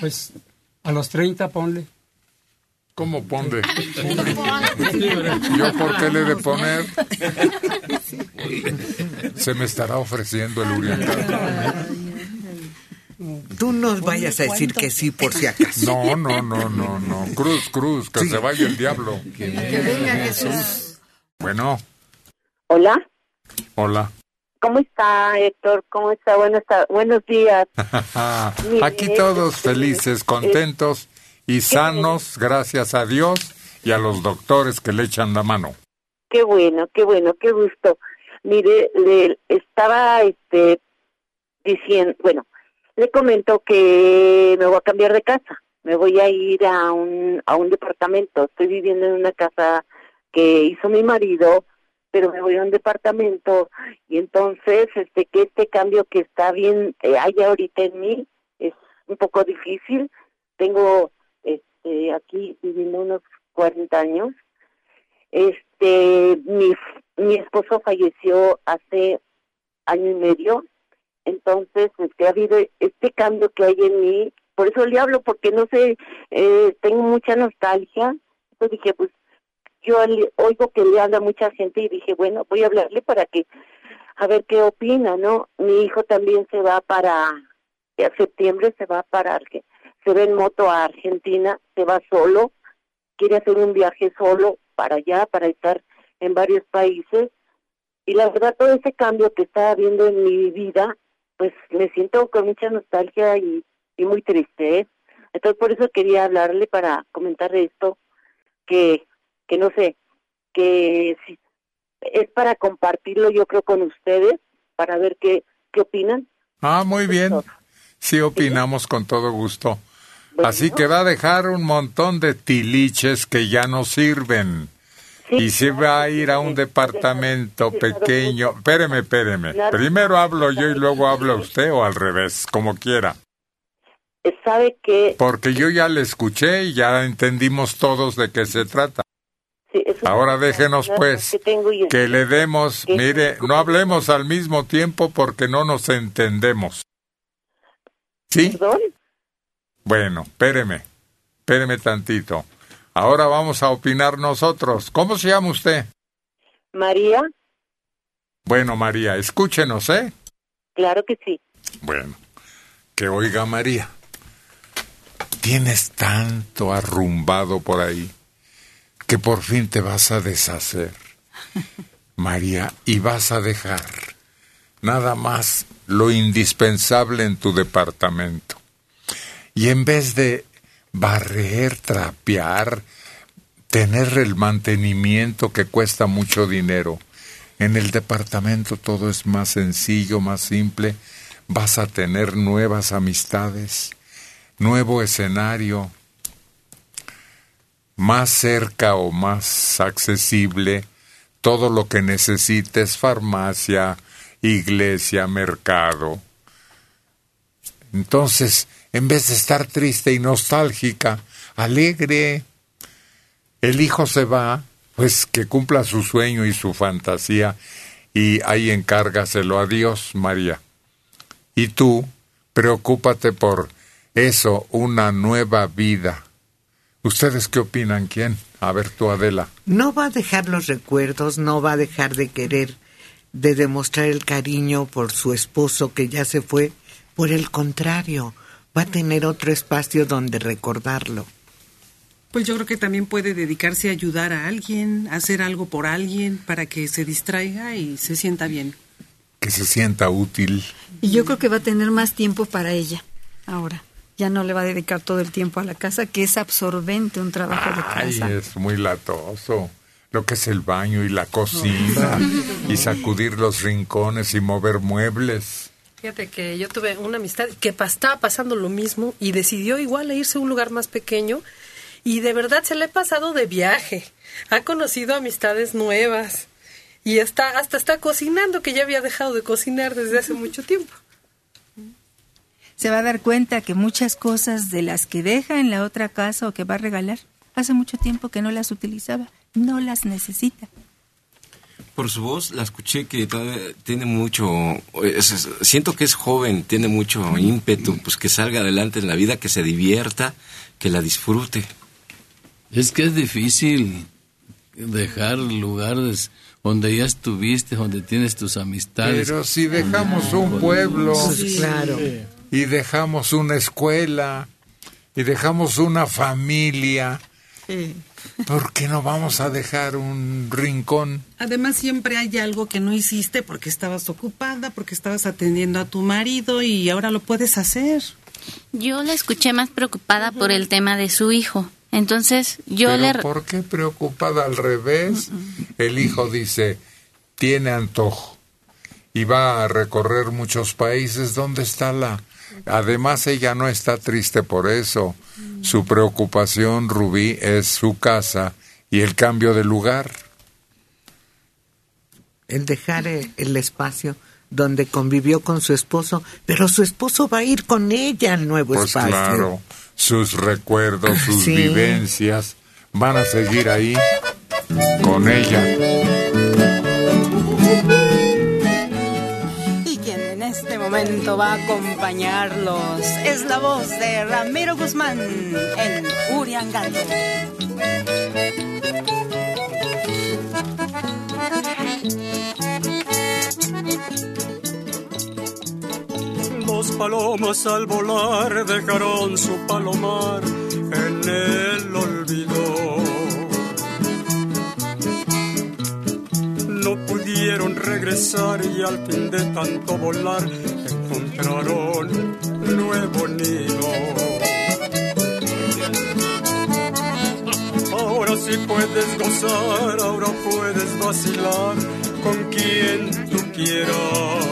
Pues a los 30 ponle. ¿Cómo ponle? ¿Yo por qué le he de poner? Se me estará ofreciendo el Uriangato. Tú no vayas a decir que sí por si acaso. No, no, no, no, no. Cruz, cruz, que se vaya el diablo. Que venga Jesús. Bueno, Hola, hola. ¿cómo está Héctor? ¿Cómo está? Buenos, buenos días. Aquí todos felices, contentos y sanos, gracias a Dios y a los doctores que le echan la mano. Qué bueno, qué bueno, qué gusto. Mire, le estaba este diciendo, bueno, le comento que me voy a cambiar de casa. Me voy a ir a un a un departamento. Estoy viviendo en una casa que hizo mi marido, pero me voy a un departamento y entonces este que este cambio que está bien eh, hay ahorita en mí es un poco difícil. Tengo este aquí viviendo unos 40 años este mi mi esposo falleció hace año y medio entonces este ha habido este cambio que hay en mí. Por eso le hablo porque no sé eh, tengo mucha nostalgia. Entonces dije pues yo oigo que le habla mucha gente y dije bueno voy a hablarle para que a ver qué opina no mi hijo también se va para a septiembre se va para se va en moto a Argentina se va solo quiere hacer un viaje solo para allá, para estar en varios países. Y la verdad, todo ese cambio que está habiendo en mi vida, pues me siento con mucha nostalgia y, y muy triste. ¿eh? Entonces, por eso quería hablarle para comentar esto, que, que no sé, que si- es para compartirlo yo creo con ustedes, para ver qué, qué opinan. Ah, muy bien. Sí, opinamos con todo gusto. Así que va a dejar un montón de tiliches que ya no sirven. Y se va a ir a un departamento pequeño. Espéreme, espéreme. Primero hablo yo y luego habla usted o al revés, como quiera. ¿Sabe que Porque yo ya le escuché y ya entendimos todos de qué se trata. Ahora déjenos pues que le demos, mire, no hablemos al mismo tiempo porque no nos entendemos. ¿Sí? Bueno, espéreme, espéreme tantito. Ahora vamos a opinar nosotros. ¿Cómo se llama usted? María, Bueno, María, escúchenos, ¿eh? claro que sí. Bueno, que oiga María. Tienes tanto arrumbado por ahí que por fin te vas a deshacer, María, y vas a dejar nada más lo indispensable en tu departamento. Y en vez de barrer, trapear, tener el mantenimiento que cuesta mucho dinero, en el departamento todo es más sencillo, más simple, vas a tener nuevas amistades, nuevo escenario, más cerca o más accesible, todo lo que necesites, farmacia, iglesia, mercado. Entonces, en vez de estar triste y nostálgica, alegre, el hijo se va, pues que cumpla su sueño y su fantasía, y ahí encárgaselo a Dios, María. Y tú, preocúpate por eso, una nueva vida. ¿Ustedes qué opinan? ¿Quién? A ver tú, Adela. No va a dejar los recuerdos, no va a dejar de querer, de demostrar el cariño por su esposo que ya se fue. Por el contrario, va a tener otro espacio donde recordarlo. Pues yo creo que también puede dedicarse a ayudar a alguien, a hacer algo por alguien para que se distraiga y se sienta bien. Que se sienta útil. Y yo creo que va a tener más tiempo para ella ahora. Ya no le va a dedicar todo el tiempo a la casa, que es absorbente un trabajo de Ay, casa. es muy latoso. Lo que es el baño y la cocina, y sacudir los rincones y mover muebles. Fíjate que yo tuve una amistad que estaba pasando lo mismo y decidió igual a irse a un lugar más pequeño y de verdad se le ha pasado de viaje. Ha conocido amistades nuevas y está hasta está cocinando que ya había dejado de cocinar desde hace mucho tiempo. se va a dar cuenta que muchas cosas de las que deja en la otra casa o que va a regalar, hace mucho tiempo que no las utilizaba, no las necesita. Por su voz la escuché que tiene mucho, es- siento que es joven, tiene mucho ímpetu, pues que salga adelante en la vida, que se divierta, que la disfrute. Es que es difícil dejar lugares donde ya estuviste, donde tienes tus amistades. Pero si dejamos un pueblo Sí, claro. y dejamos una escuela y dejamos una familia, ¿por qué no vamos a dejar un rincón? Además, siempre hay algo que no hiciste porque estabas ocupada, porque estabas atendiendo a tu marido y ahora lo puedes hacer. Yo la escuché más preocupada por el tema de su hijo. Entonces, yo Pero le... ¿por qué preocupada al revés? El hijo dice, tiene antojo y va a recorrer muchos países. ¿Dónde está la...? Además, ella no está triste por eso. Su preocupación, Rubí, es su casa y el cambio de lugar. el dejar eh, el espacio donde convivió con su esposo, pero su esposo va a ir con ella al nuevo Pues espacio. claro, sus recuerdos, sus Sí. vivencias van a seguir ahí con ella. Momento va a acompañarlos es la voz de Ramiro Guzmán en Uriangato. Dos palomas al volar dejaron su palomar en el olvido. No pudieron regresar y al fin de tanto volar encontraron nuevo nido. Ahora sí puedes gozar, ahora puedes vacilar con quien tú quieras.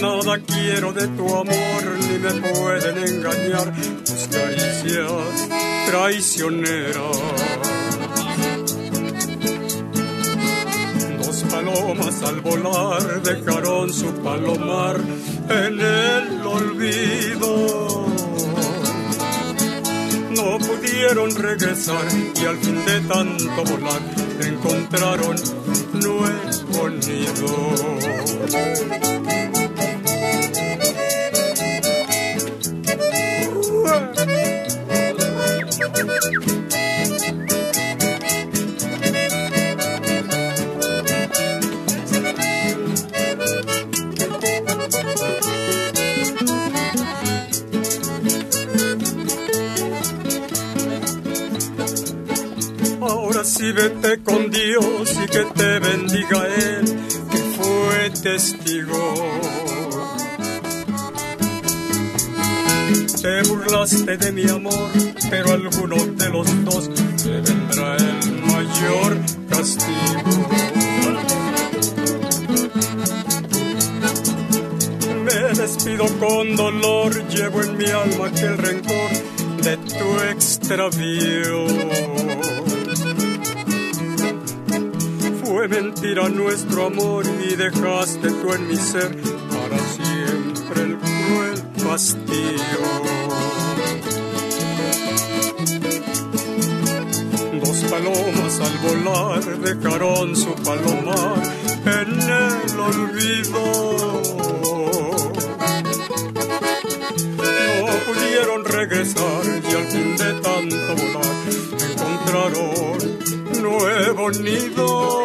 Nada quiero de tu amor, ni me pueden engañar tus caricias traicioneras. Palomas al volar dejaron su palomar en el olvido. No pudieron regresar y al fin de tanto volar encontraron nuevo nido. Sí vete con Dios y que te bendiga Él, que fue testigo. Te burlaste de mi amor, pero alguno de los dos te vendrá el mayor castigo. Me despido con dolor, llevo en mi alma aquel rencor de tu extravío. Fue mentira nuestro amor y dejaste tú en mi ser para siempre el cruel castillo. Dos palomas al volar dejaron su palomar en el olvido. No pudieron regresar y al fin de tanto volar encontraron nuevo nido.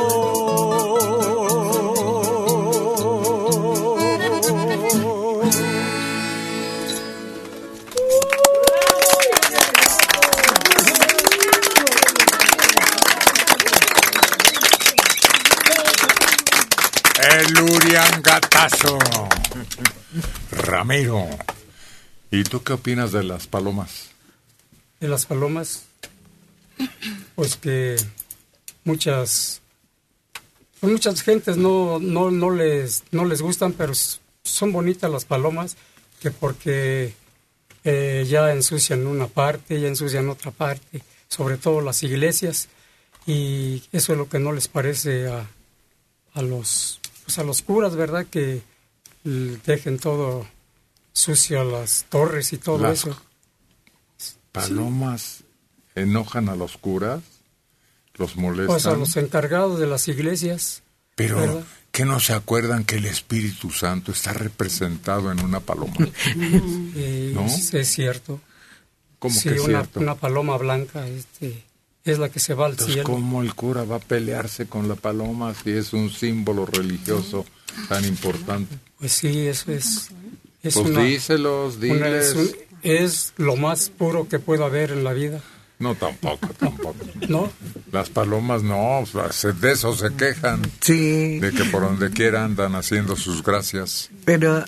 El Uriangatazo. Ramiro. ¿Y tú qué opinas de las palomas? de las palomas, pues que muchas, pues muchas gentes no, no, no, les, no les gustan, pero son bonitas las palomas, que porque eh, ya ensucian una parte, ya ensucian otra parte, sobre todo las iglesias, y eso es lo que no les parece a, a los, pues a los curas, ¿verdad? Que dejen todo sucio las torres y todo Las eso. Palomas enojan a los curas, los molestan. Pues a los encargados de las iglesias. Pero, ¿verdad? ¿qué no se acuerdan que el Espíritu Santo está representado en una paloma? Eh, ¿No? sí, Es cierto. ¿Cómo Sí, que es una, cierto? una paloma blanca este, es la que se va al Entonces, cielo. ¿cómo el cura va a pelearse con la paloma si es un símbolo religioso tan importante? Pues sí, eso es. es Pues una- díselos, una- es, diles. un- es lo más puro que puede haber en la vida. No, tampoco, tampoco. ¿No? Las palomas no, de eso se quejan. Sí. De que por donde quiera andan haciendo sus gracias. Pero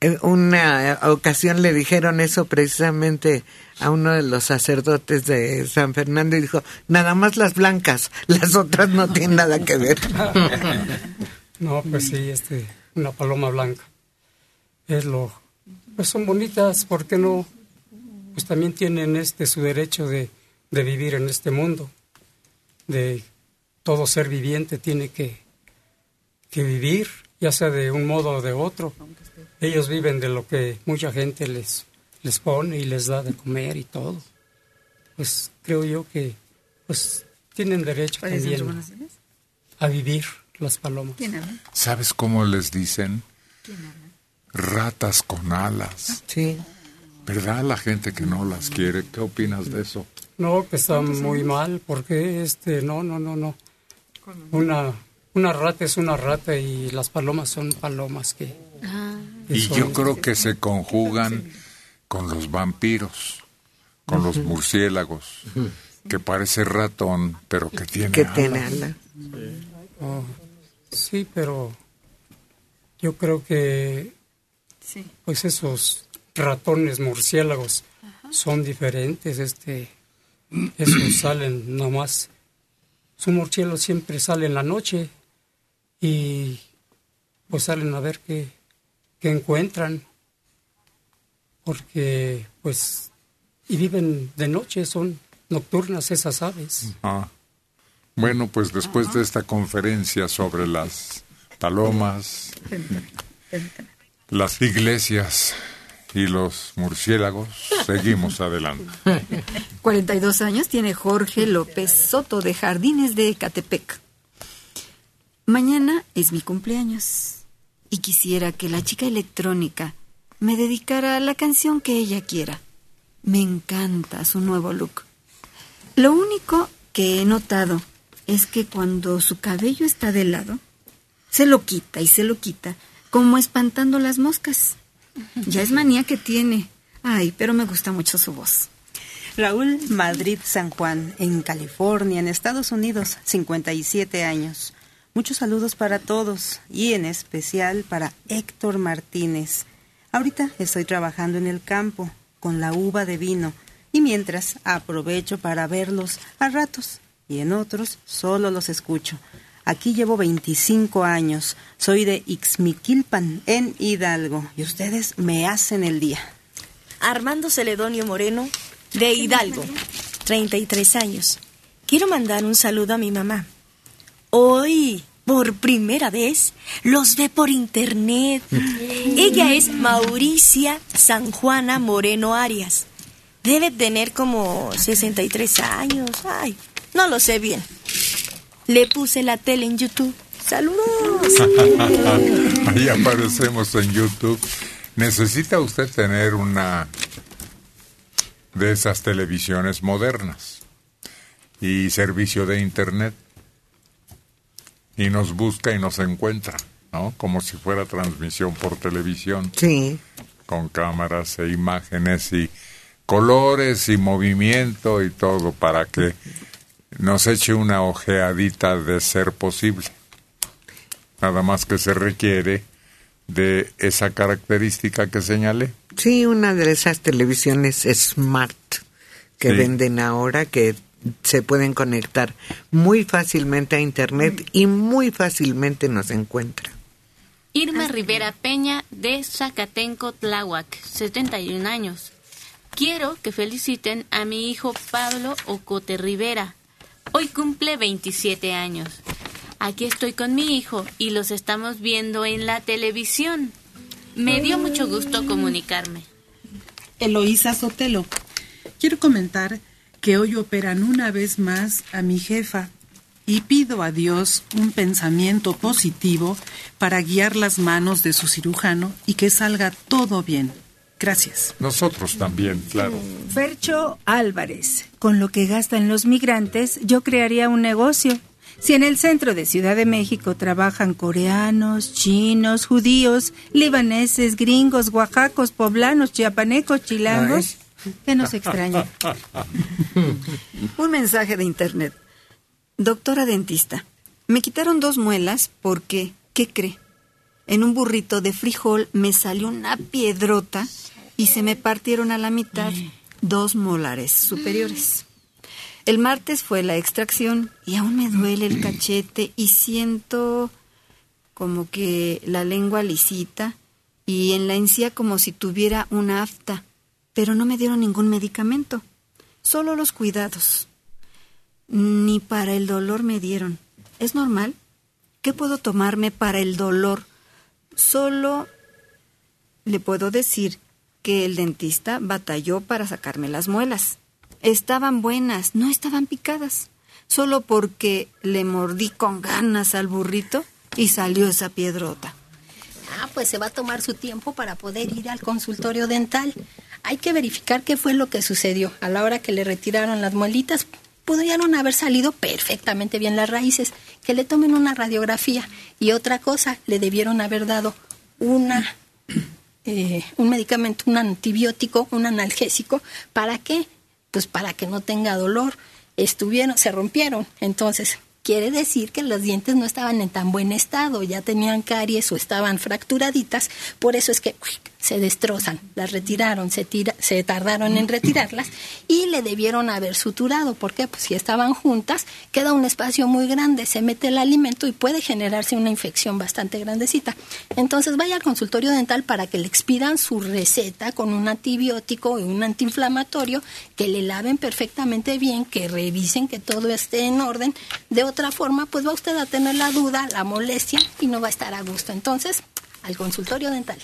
en una ocasión le dijeron eso precisamente a uno de los sacerdotes de San Fernando y dijo, nada más las blancas, las otras no tienen nada que ver. No, pues sí, este, una paloma blanca. Es lo, pues son bonitas, ¿por qué no? Pues también tienen este su derecho de, de vivir en este mundo. De todo ser viviente tiene que, que vivir, ya sea de un modo o de otro. Ellos viven de lo que mucha gente les, les pone y les da de comer y todo. Pues creo yo que pues tienen derecho ¿Cuáles son también a vivir las palomas. ¿Sabes cómo les dicen? ¿Quién habla? Ratas con alas. Sí. ¿Verdad? La gente que no las quiere. ¿Qué opinas de eso? No, que está muy mal, porque este, no, no, no, no. Una, una rata es una rata y las palomas son palomas que... que Y son- yo creo que se conjugan con los vampiros, con los murciélagos, que parece ratón, pero que tiene Que alas. tiene ala. Oh, sí, pero yo creo que pues esos ratones murciélagos. Son diferentes, este, esos salen nomás, su murciélago siempre sale en la noche y pues salen a ver qué, qué encuentran, porque pues, y viven de noche, son nocturnas esas aves. Ah. Bueno, pues después de esta conferencia sobre las palomas, las iglesias y los murciélagos, seguimos adelante. 42 años tiene Jorge López Soto de Jardines de Ecatepec. Mañana es mi cumpleaños y quisiera que la chica electrónica me dedicara la canción que ella quiera. Me encanta su nuevo look. Lo único que he notado es que cuando su cabello está de lado, se lo quita y se lo quita, como espantando las moscas. Ya es manía que tiene. Ay, pero me gusta mucho su voz. Raúl Madrid San Juan, en California, en Estados Unidos, 57 años. Muchos saludos para todos y en especial para Héctor Martínez. Ahorita estoy trabajando en el campo con la uva de vino y mientras aprovecho para verlos a ratos y en otros solo los escucho. Aquí llevo 25 años, soy de Ixmiquilpan, en Hidalgo, y ustedes me hacen el día. Armando Celedonio Moreno, de Hidalgo, 33 años. Quiero mandar un saludo a mi mamá. Hoy, por primera vez, los ve por internet. Ella es Mauricia San Juana Moreno Arias. Debe tener como 63 años. Ay, no lo sé bien. Le puse la tele en YouTube. ¡Saludos! Ahí aparecemos en YouTube. ¿Necesita usted tener una de esas televisiones modernas y servicio de Internet? Y nos busca y nos encuentra, ¿no? Como si fuera transmisión por televisión. Sí. Con cámaras e imágenes y colores y movimiento y todo para que nos eche una ojeadita de ser posible. Nada más que se requiere de esa característica que señalé. Sí, una de esas televisiones smart que Sí. venden ahora que se pueden conectar muy fácilmente a internet y muy fácilmente nos encuentra. Irma Rivera Peña de Zacatenco, Tláhuac, 71 años. Quiero que feliciten a mi hijo Pablo Ocote Rivera. Hoy cumple 27 años. Aquí estoy con mi hijo y los estamos viendo en la televisión. Me dio mucho gusto comunicarme. Eloísa Sotelo. Quiero comentar que hoy operan una vez más a mi jefa y pido a Dios un pensamiento positivo para guiar las manos de su cirujano y que salga todo bien. Gracias. Nosotros también, claro. Fercho Álvarez. Con lo que gastan los migrantes, yo crearía un negocio. Si en el centro de Ciudad de México trabajan coreanos, chinos, judíos, libaneses, gringos, oaxacos, poblanos, chiapanecos, chilangos, que nos extraña. Un mensaje de internet. Doctora dentista, me quitaron dos muelas porque, ¿qué cree? En un burrito de frijol me salió una piedrota y se me partieron a la mitad dos molares superiores. El martes fue la extracción y aún me duele el cachete y siento como que la lengua lisita y en la encía como si tuviera una afta, pero no me dieron ningún medicamento, solo los cuidados. Ni para el dolor me dieron. ¿Es normal? ¿Qué puedo tomarme para el dolor? Solo le puedo decir que el dentista batalló para sacarme las muelas. Estaban buenas, no estaban picadas. Solo porque le mordí con ganas al burrito y salió esa piedrota. Ah, pues se va a tomar su tiempo para poder ir al consultorio dental. Hay que verificar qué fue lo que sucedió. A la hora que le retiraron las muelitas, pudieron haber salido perfectamente bien las raíces. Que le tomen una radiografía. Y otra cosa, le debieron haber dado una, eh, un medicamento, un antibiótico, un analgésico. ¿Para qué? Pues para que no tenga dolor. Estuvieron, se rompieron. Entonces, quiere decir que los dientes no estaban en tan buen estado, ya tenían caries o estaban fracturaditas, por eso es que se destrozan, las retiraron, se, tira, se tardaron en retirarlas y le debieron haber suturado, porque pues si estaban juntas, queda un espacio muy grande, se mete el alimento y puede generarse una infección bastante grandecita. Entonces vaya al consultorio dental para que le expidan su receta con un antibiótico y un antiinflamatorio, que le laven perfectamente bien, que revisen que todo esté en orden. De otra forma, pues va usted a tener la duda, la molestia y no va a estar a gusto. Entonces, al consultorio dental.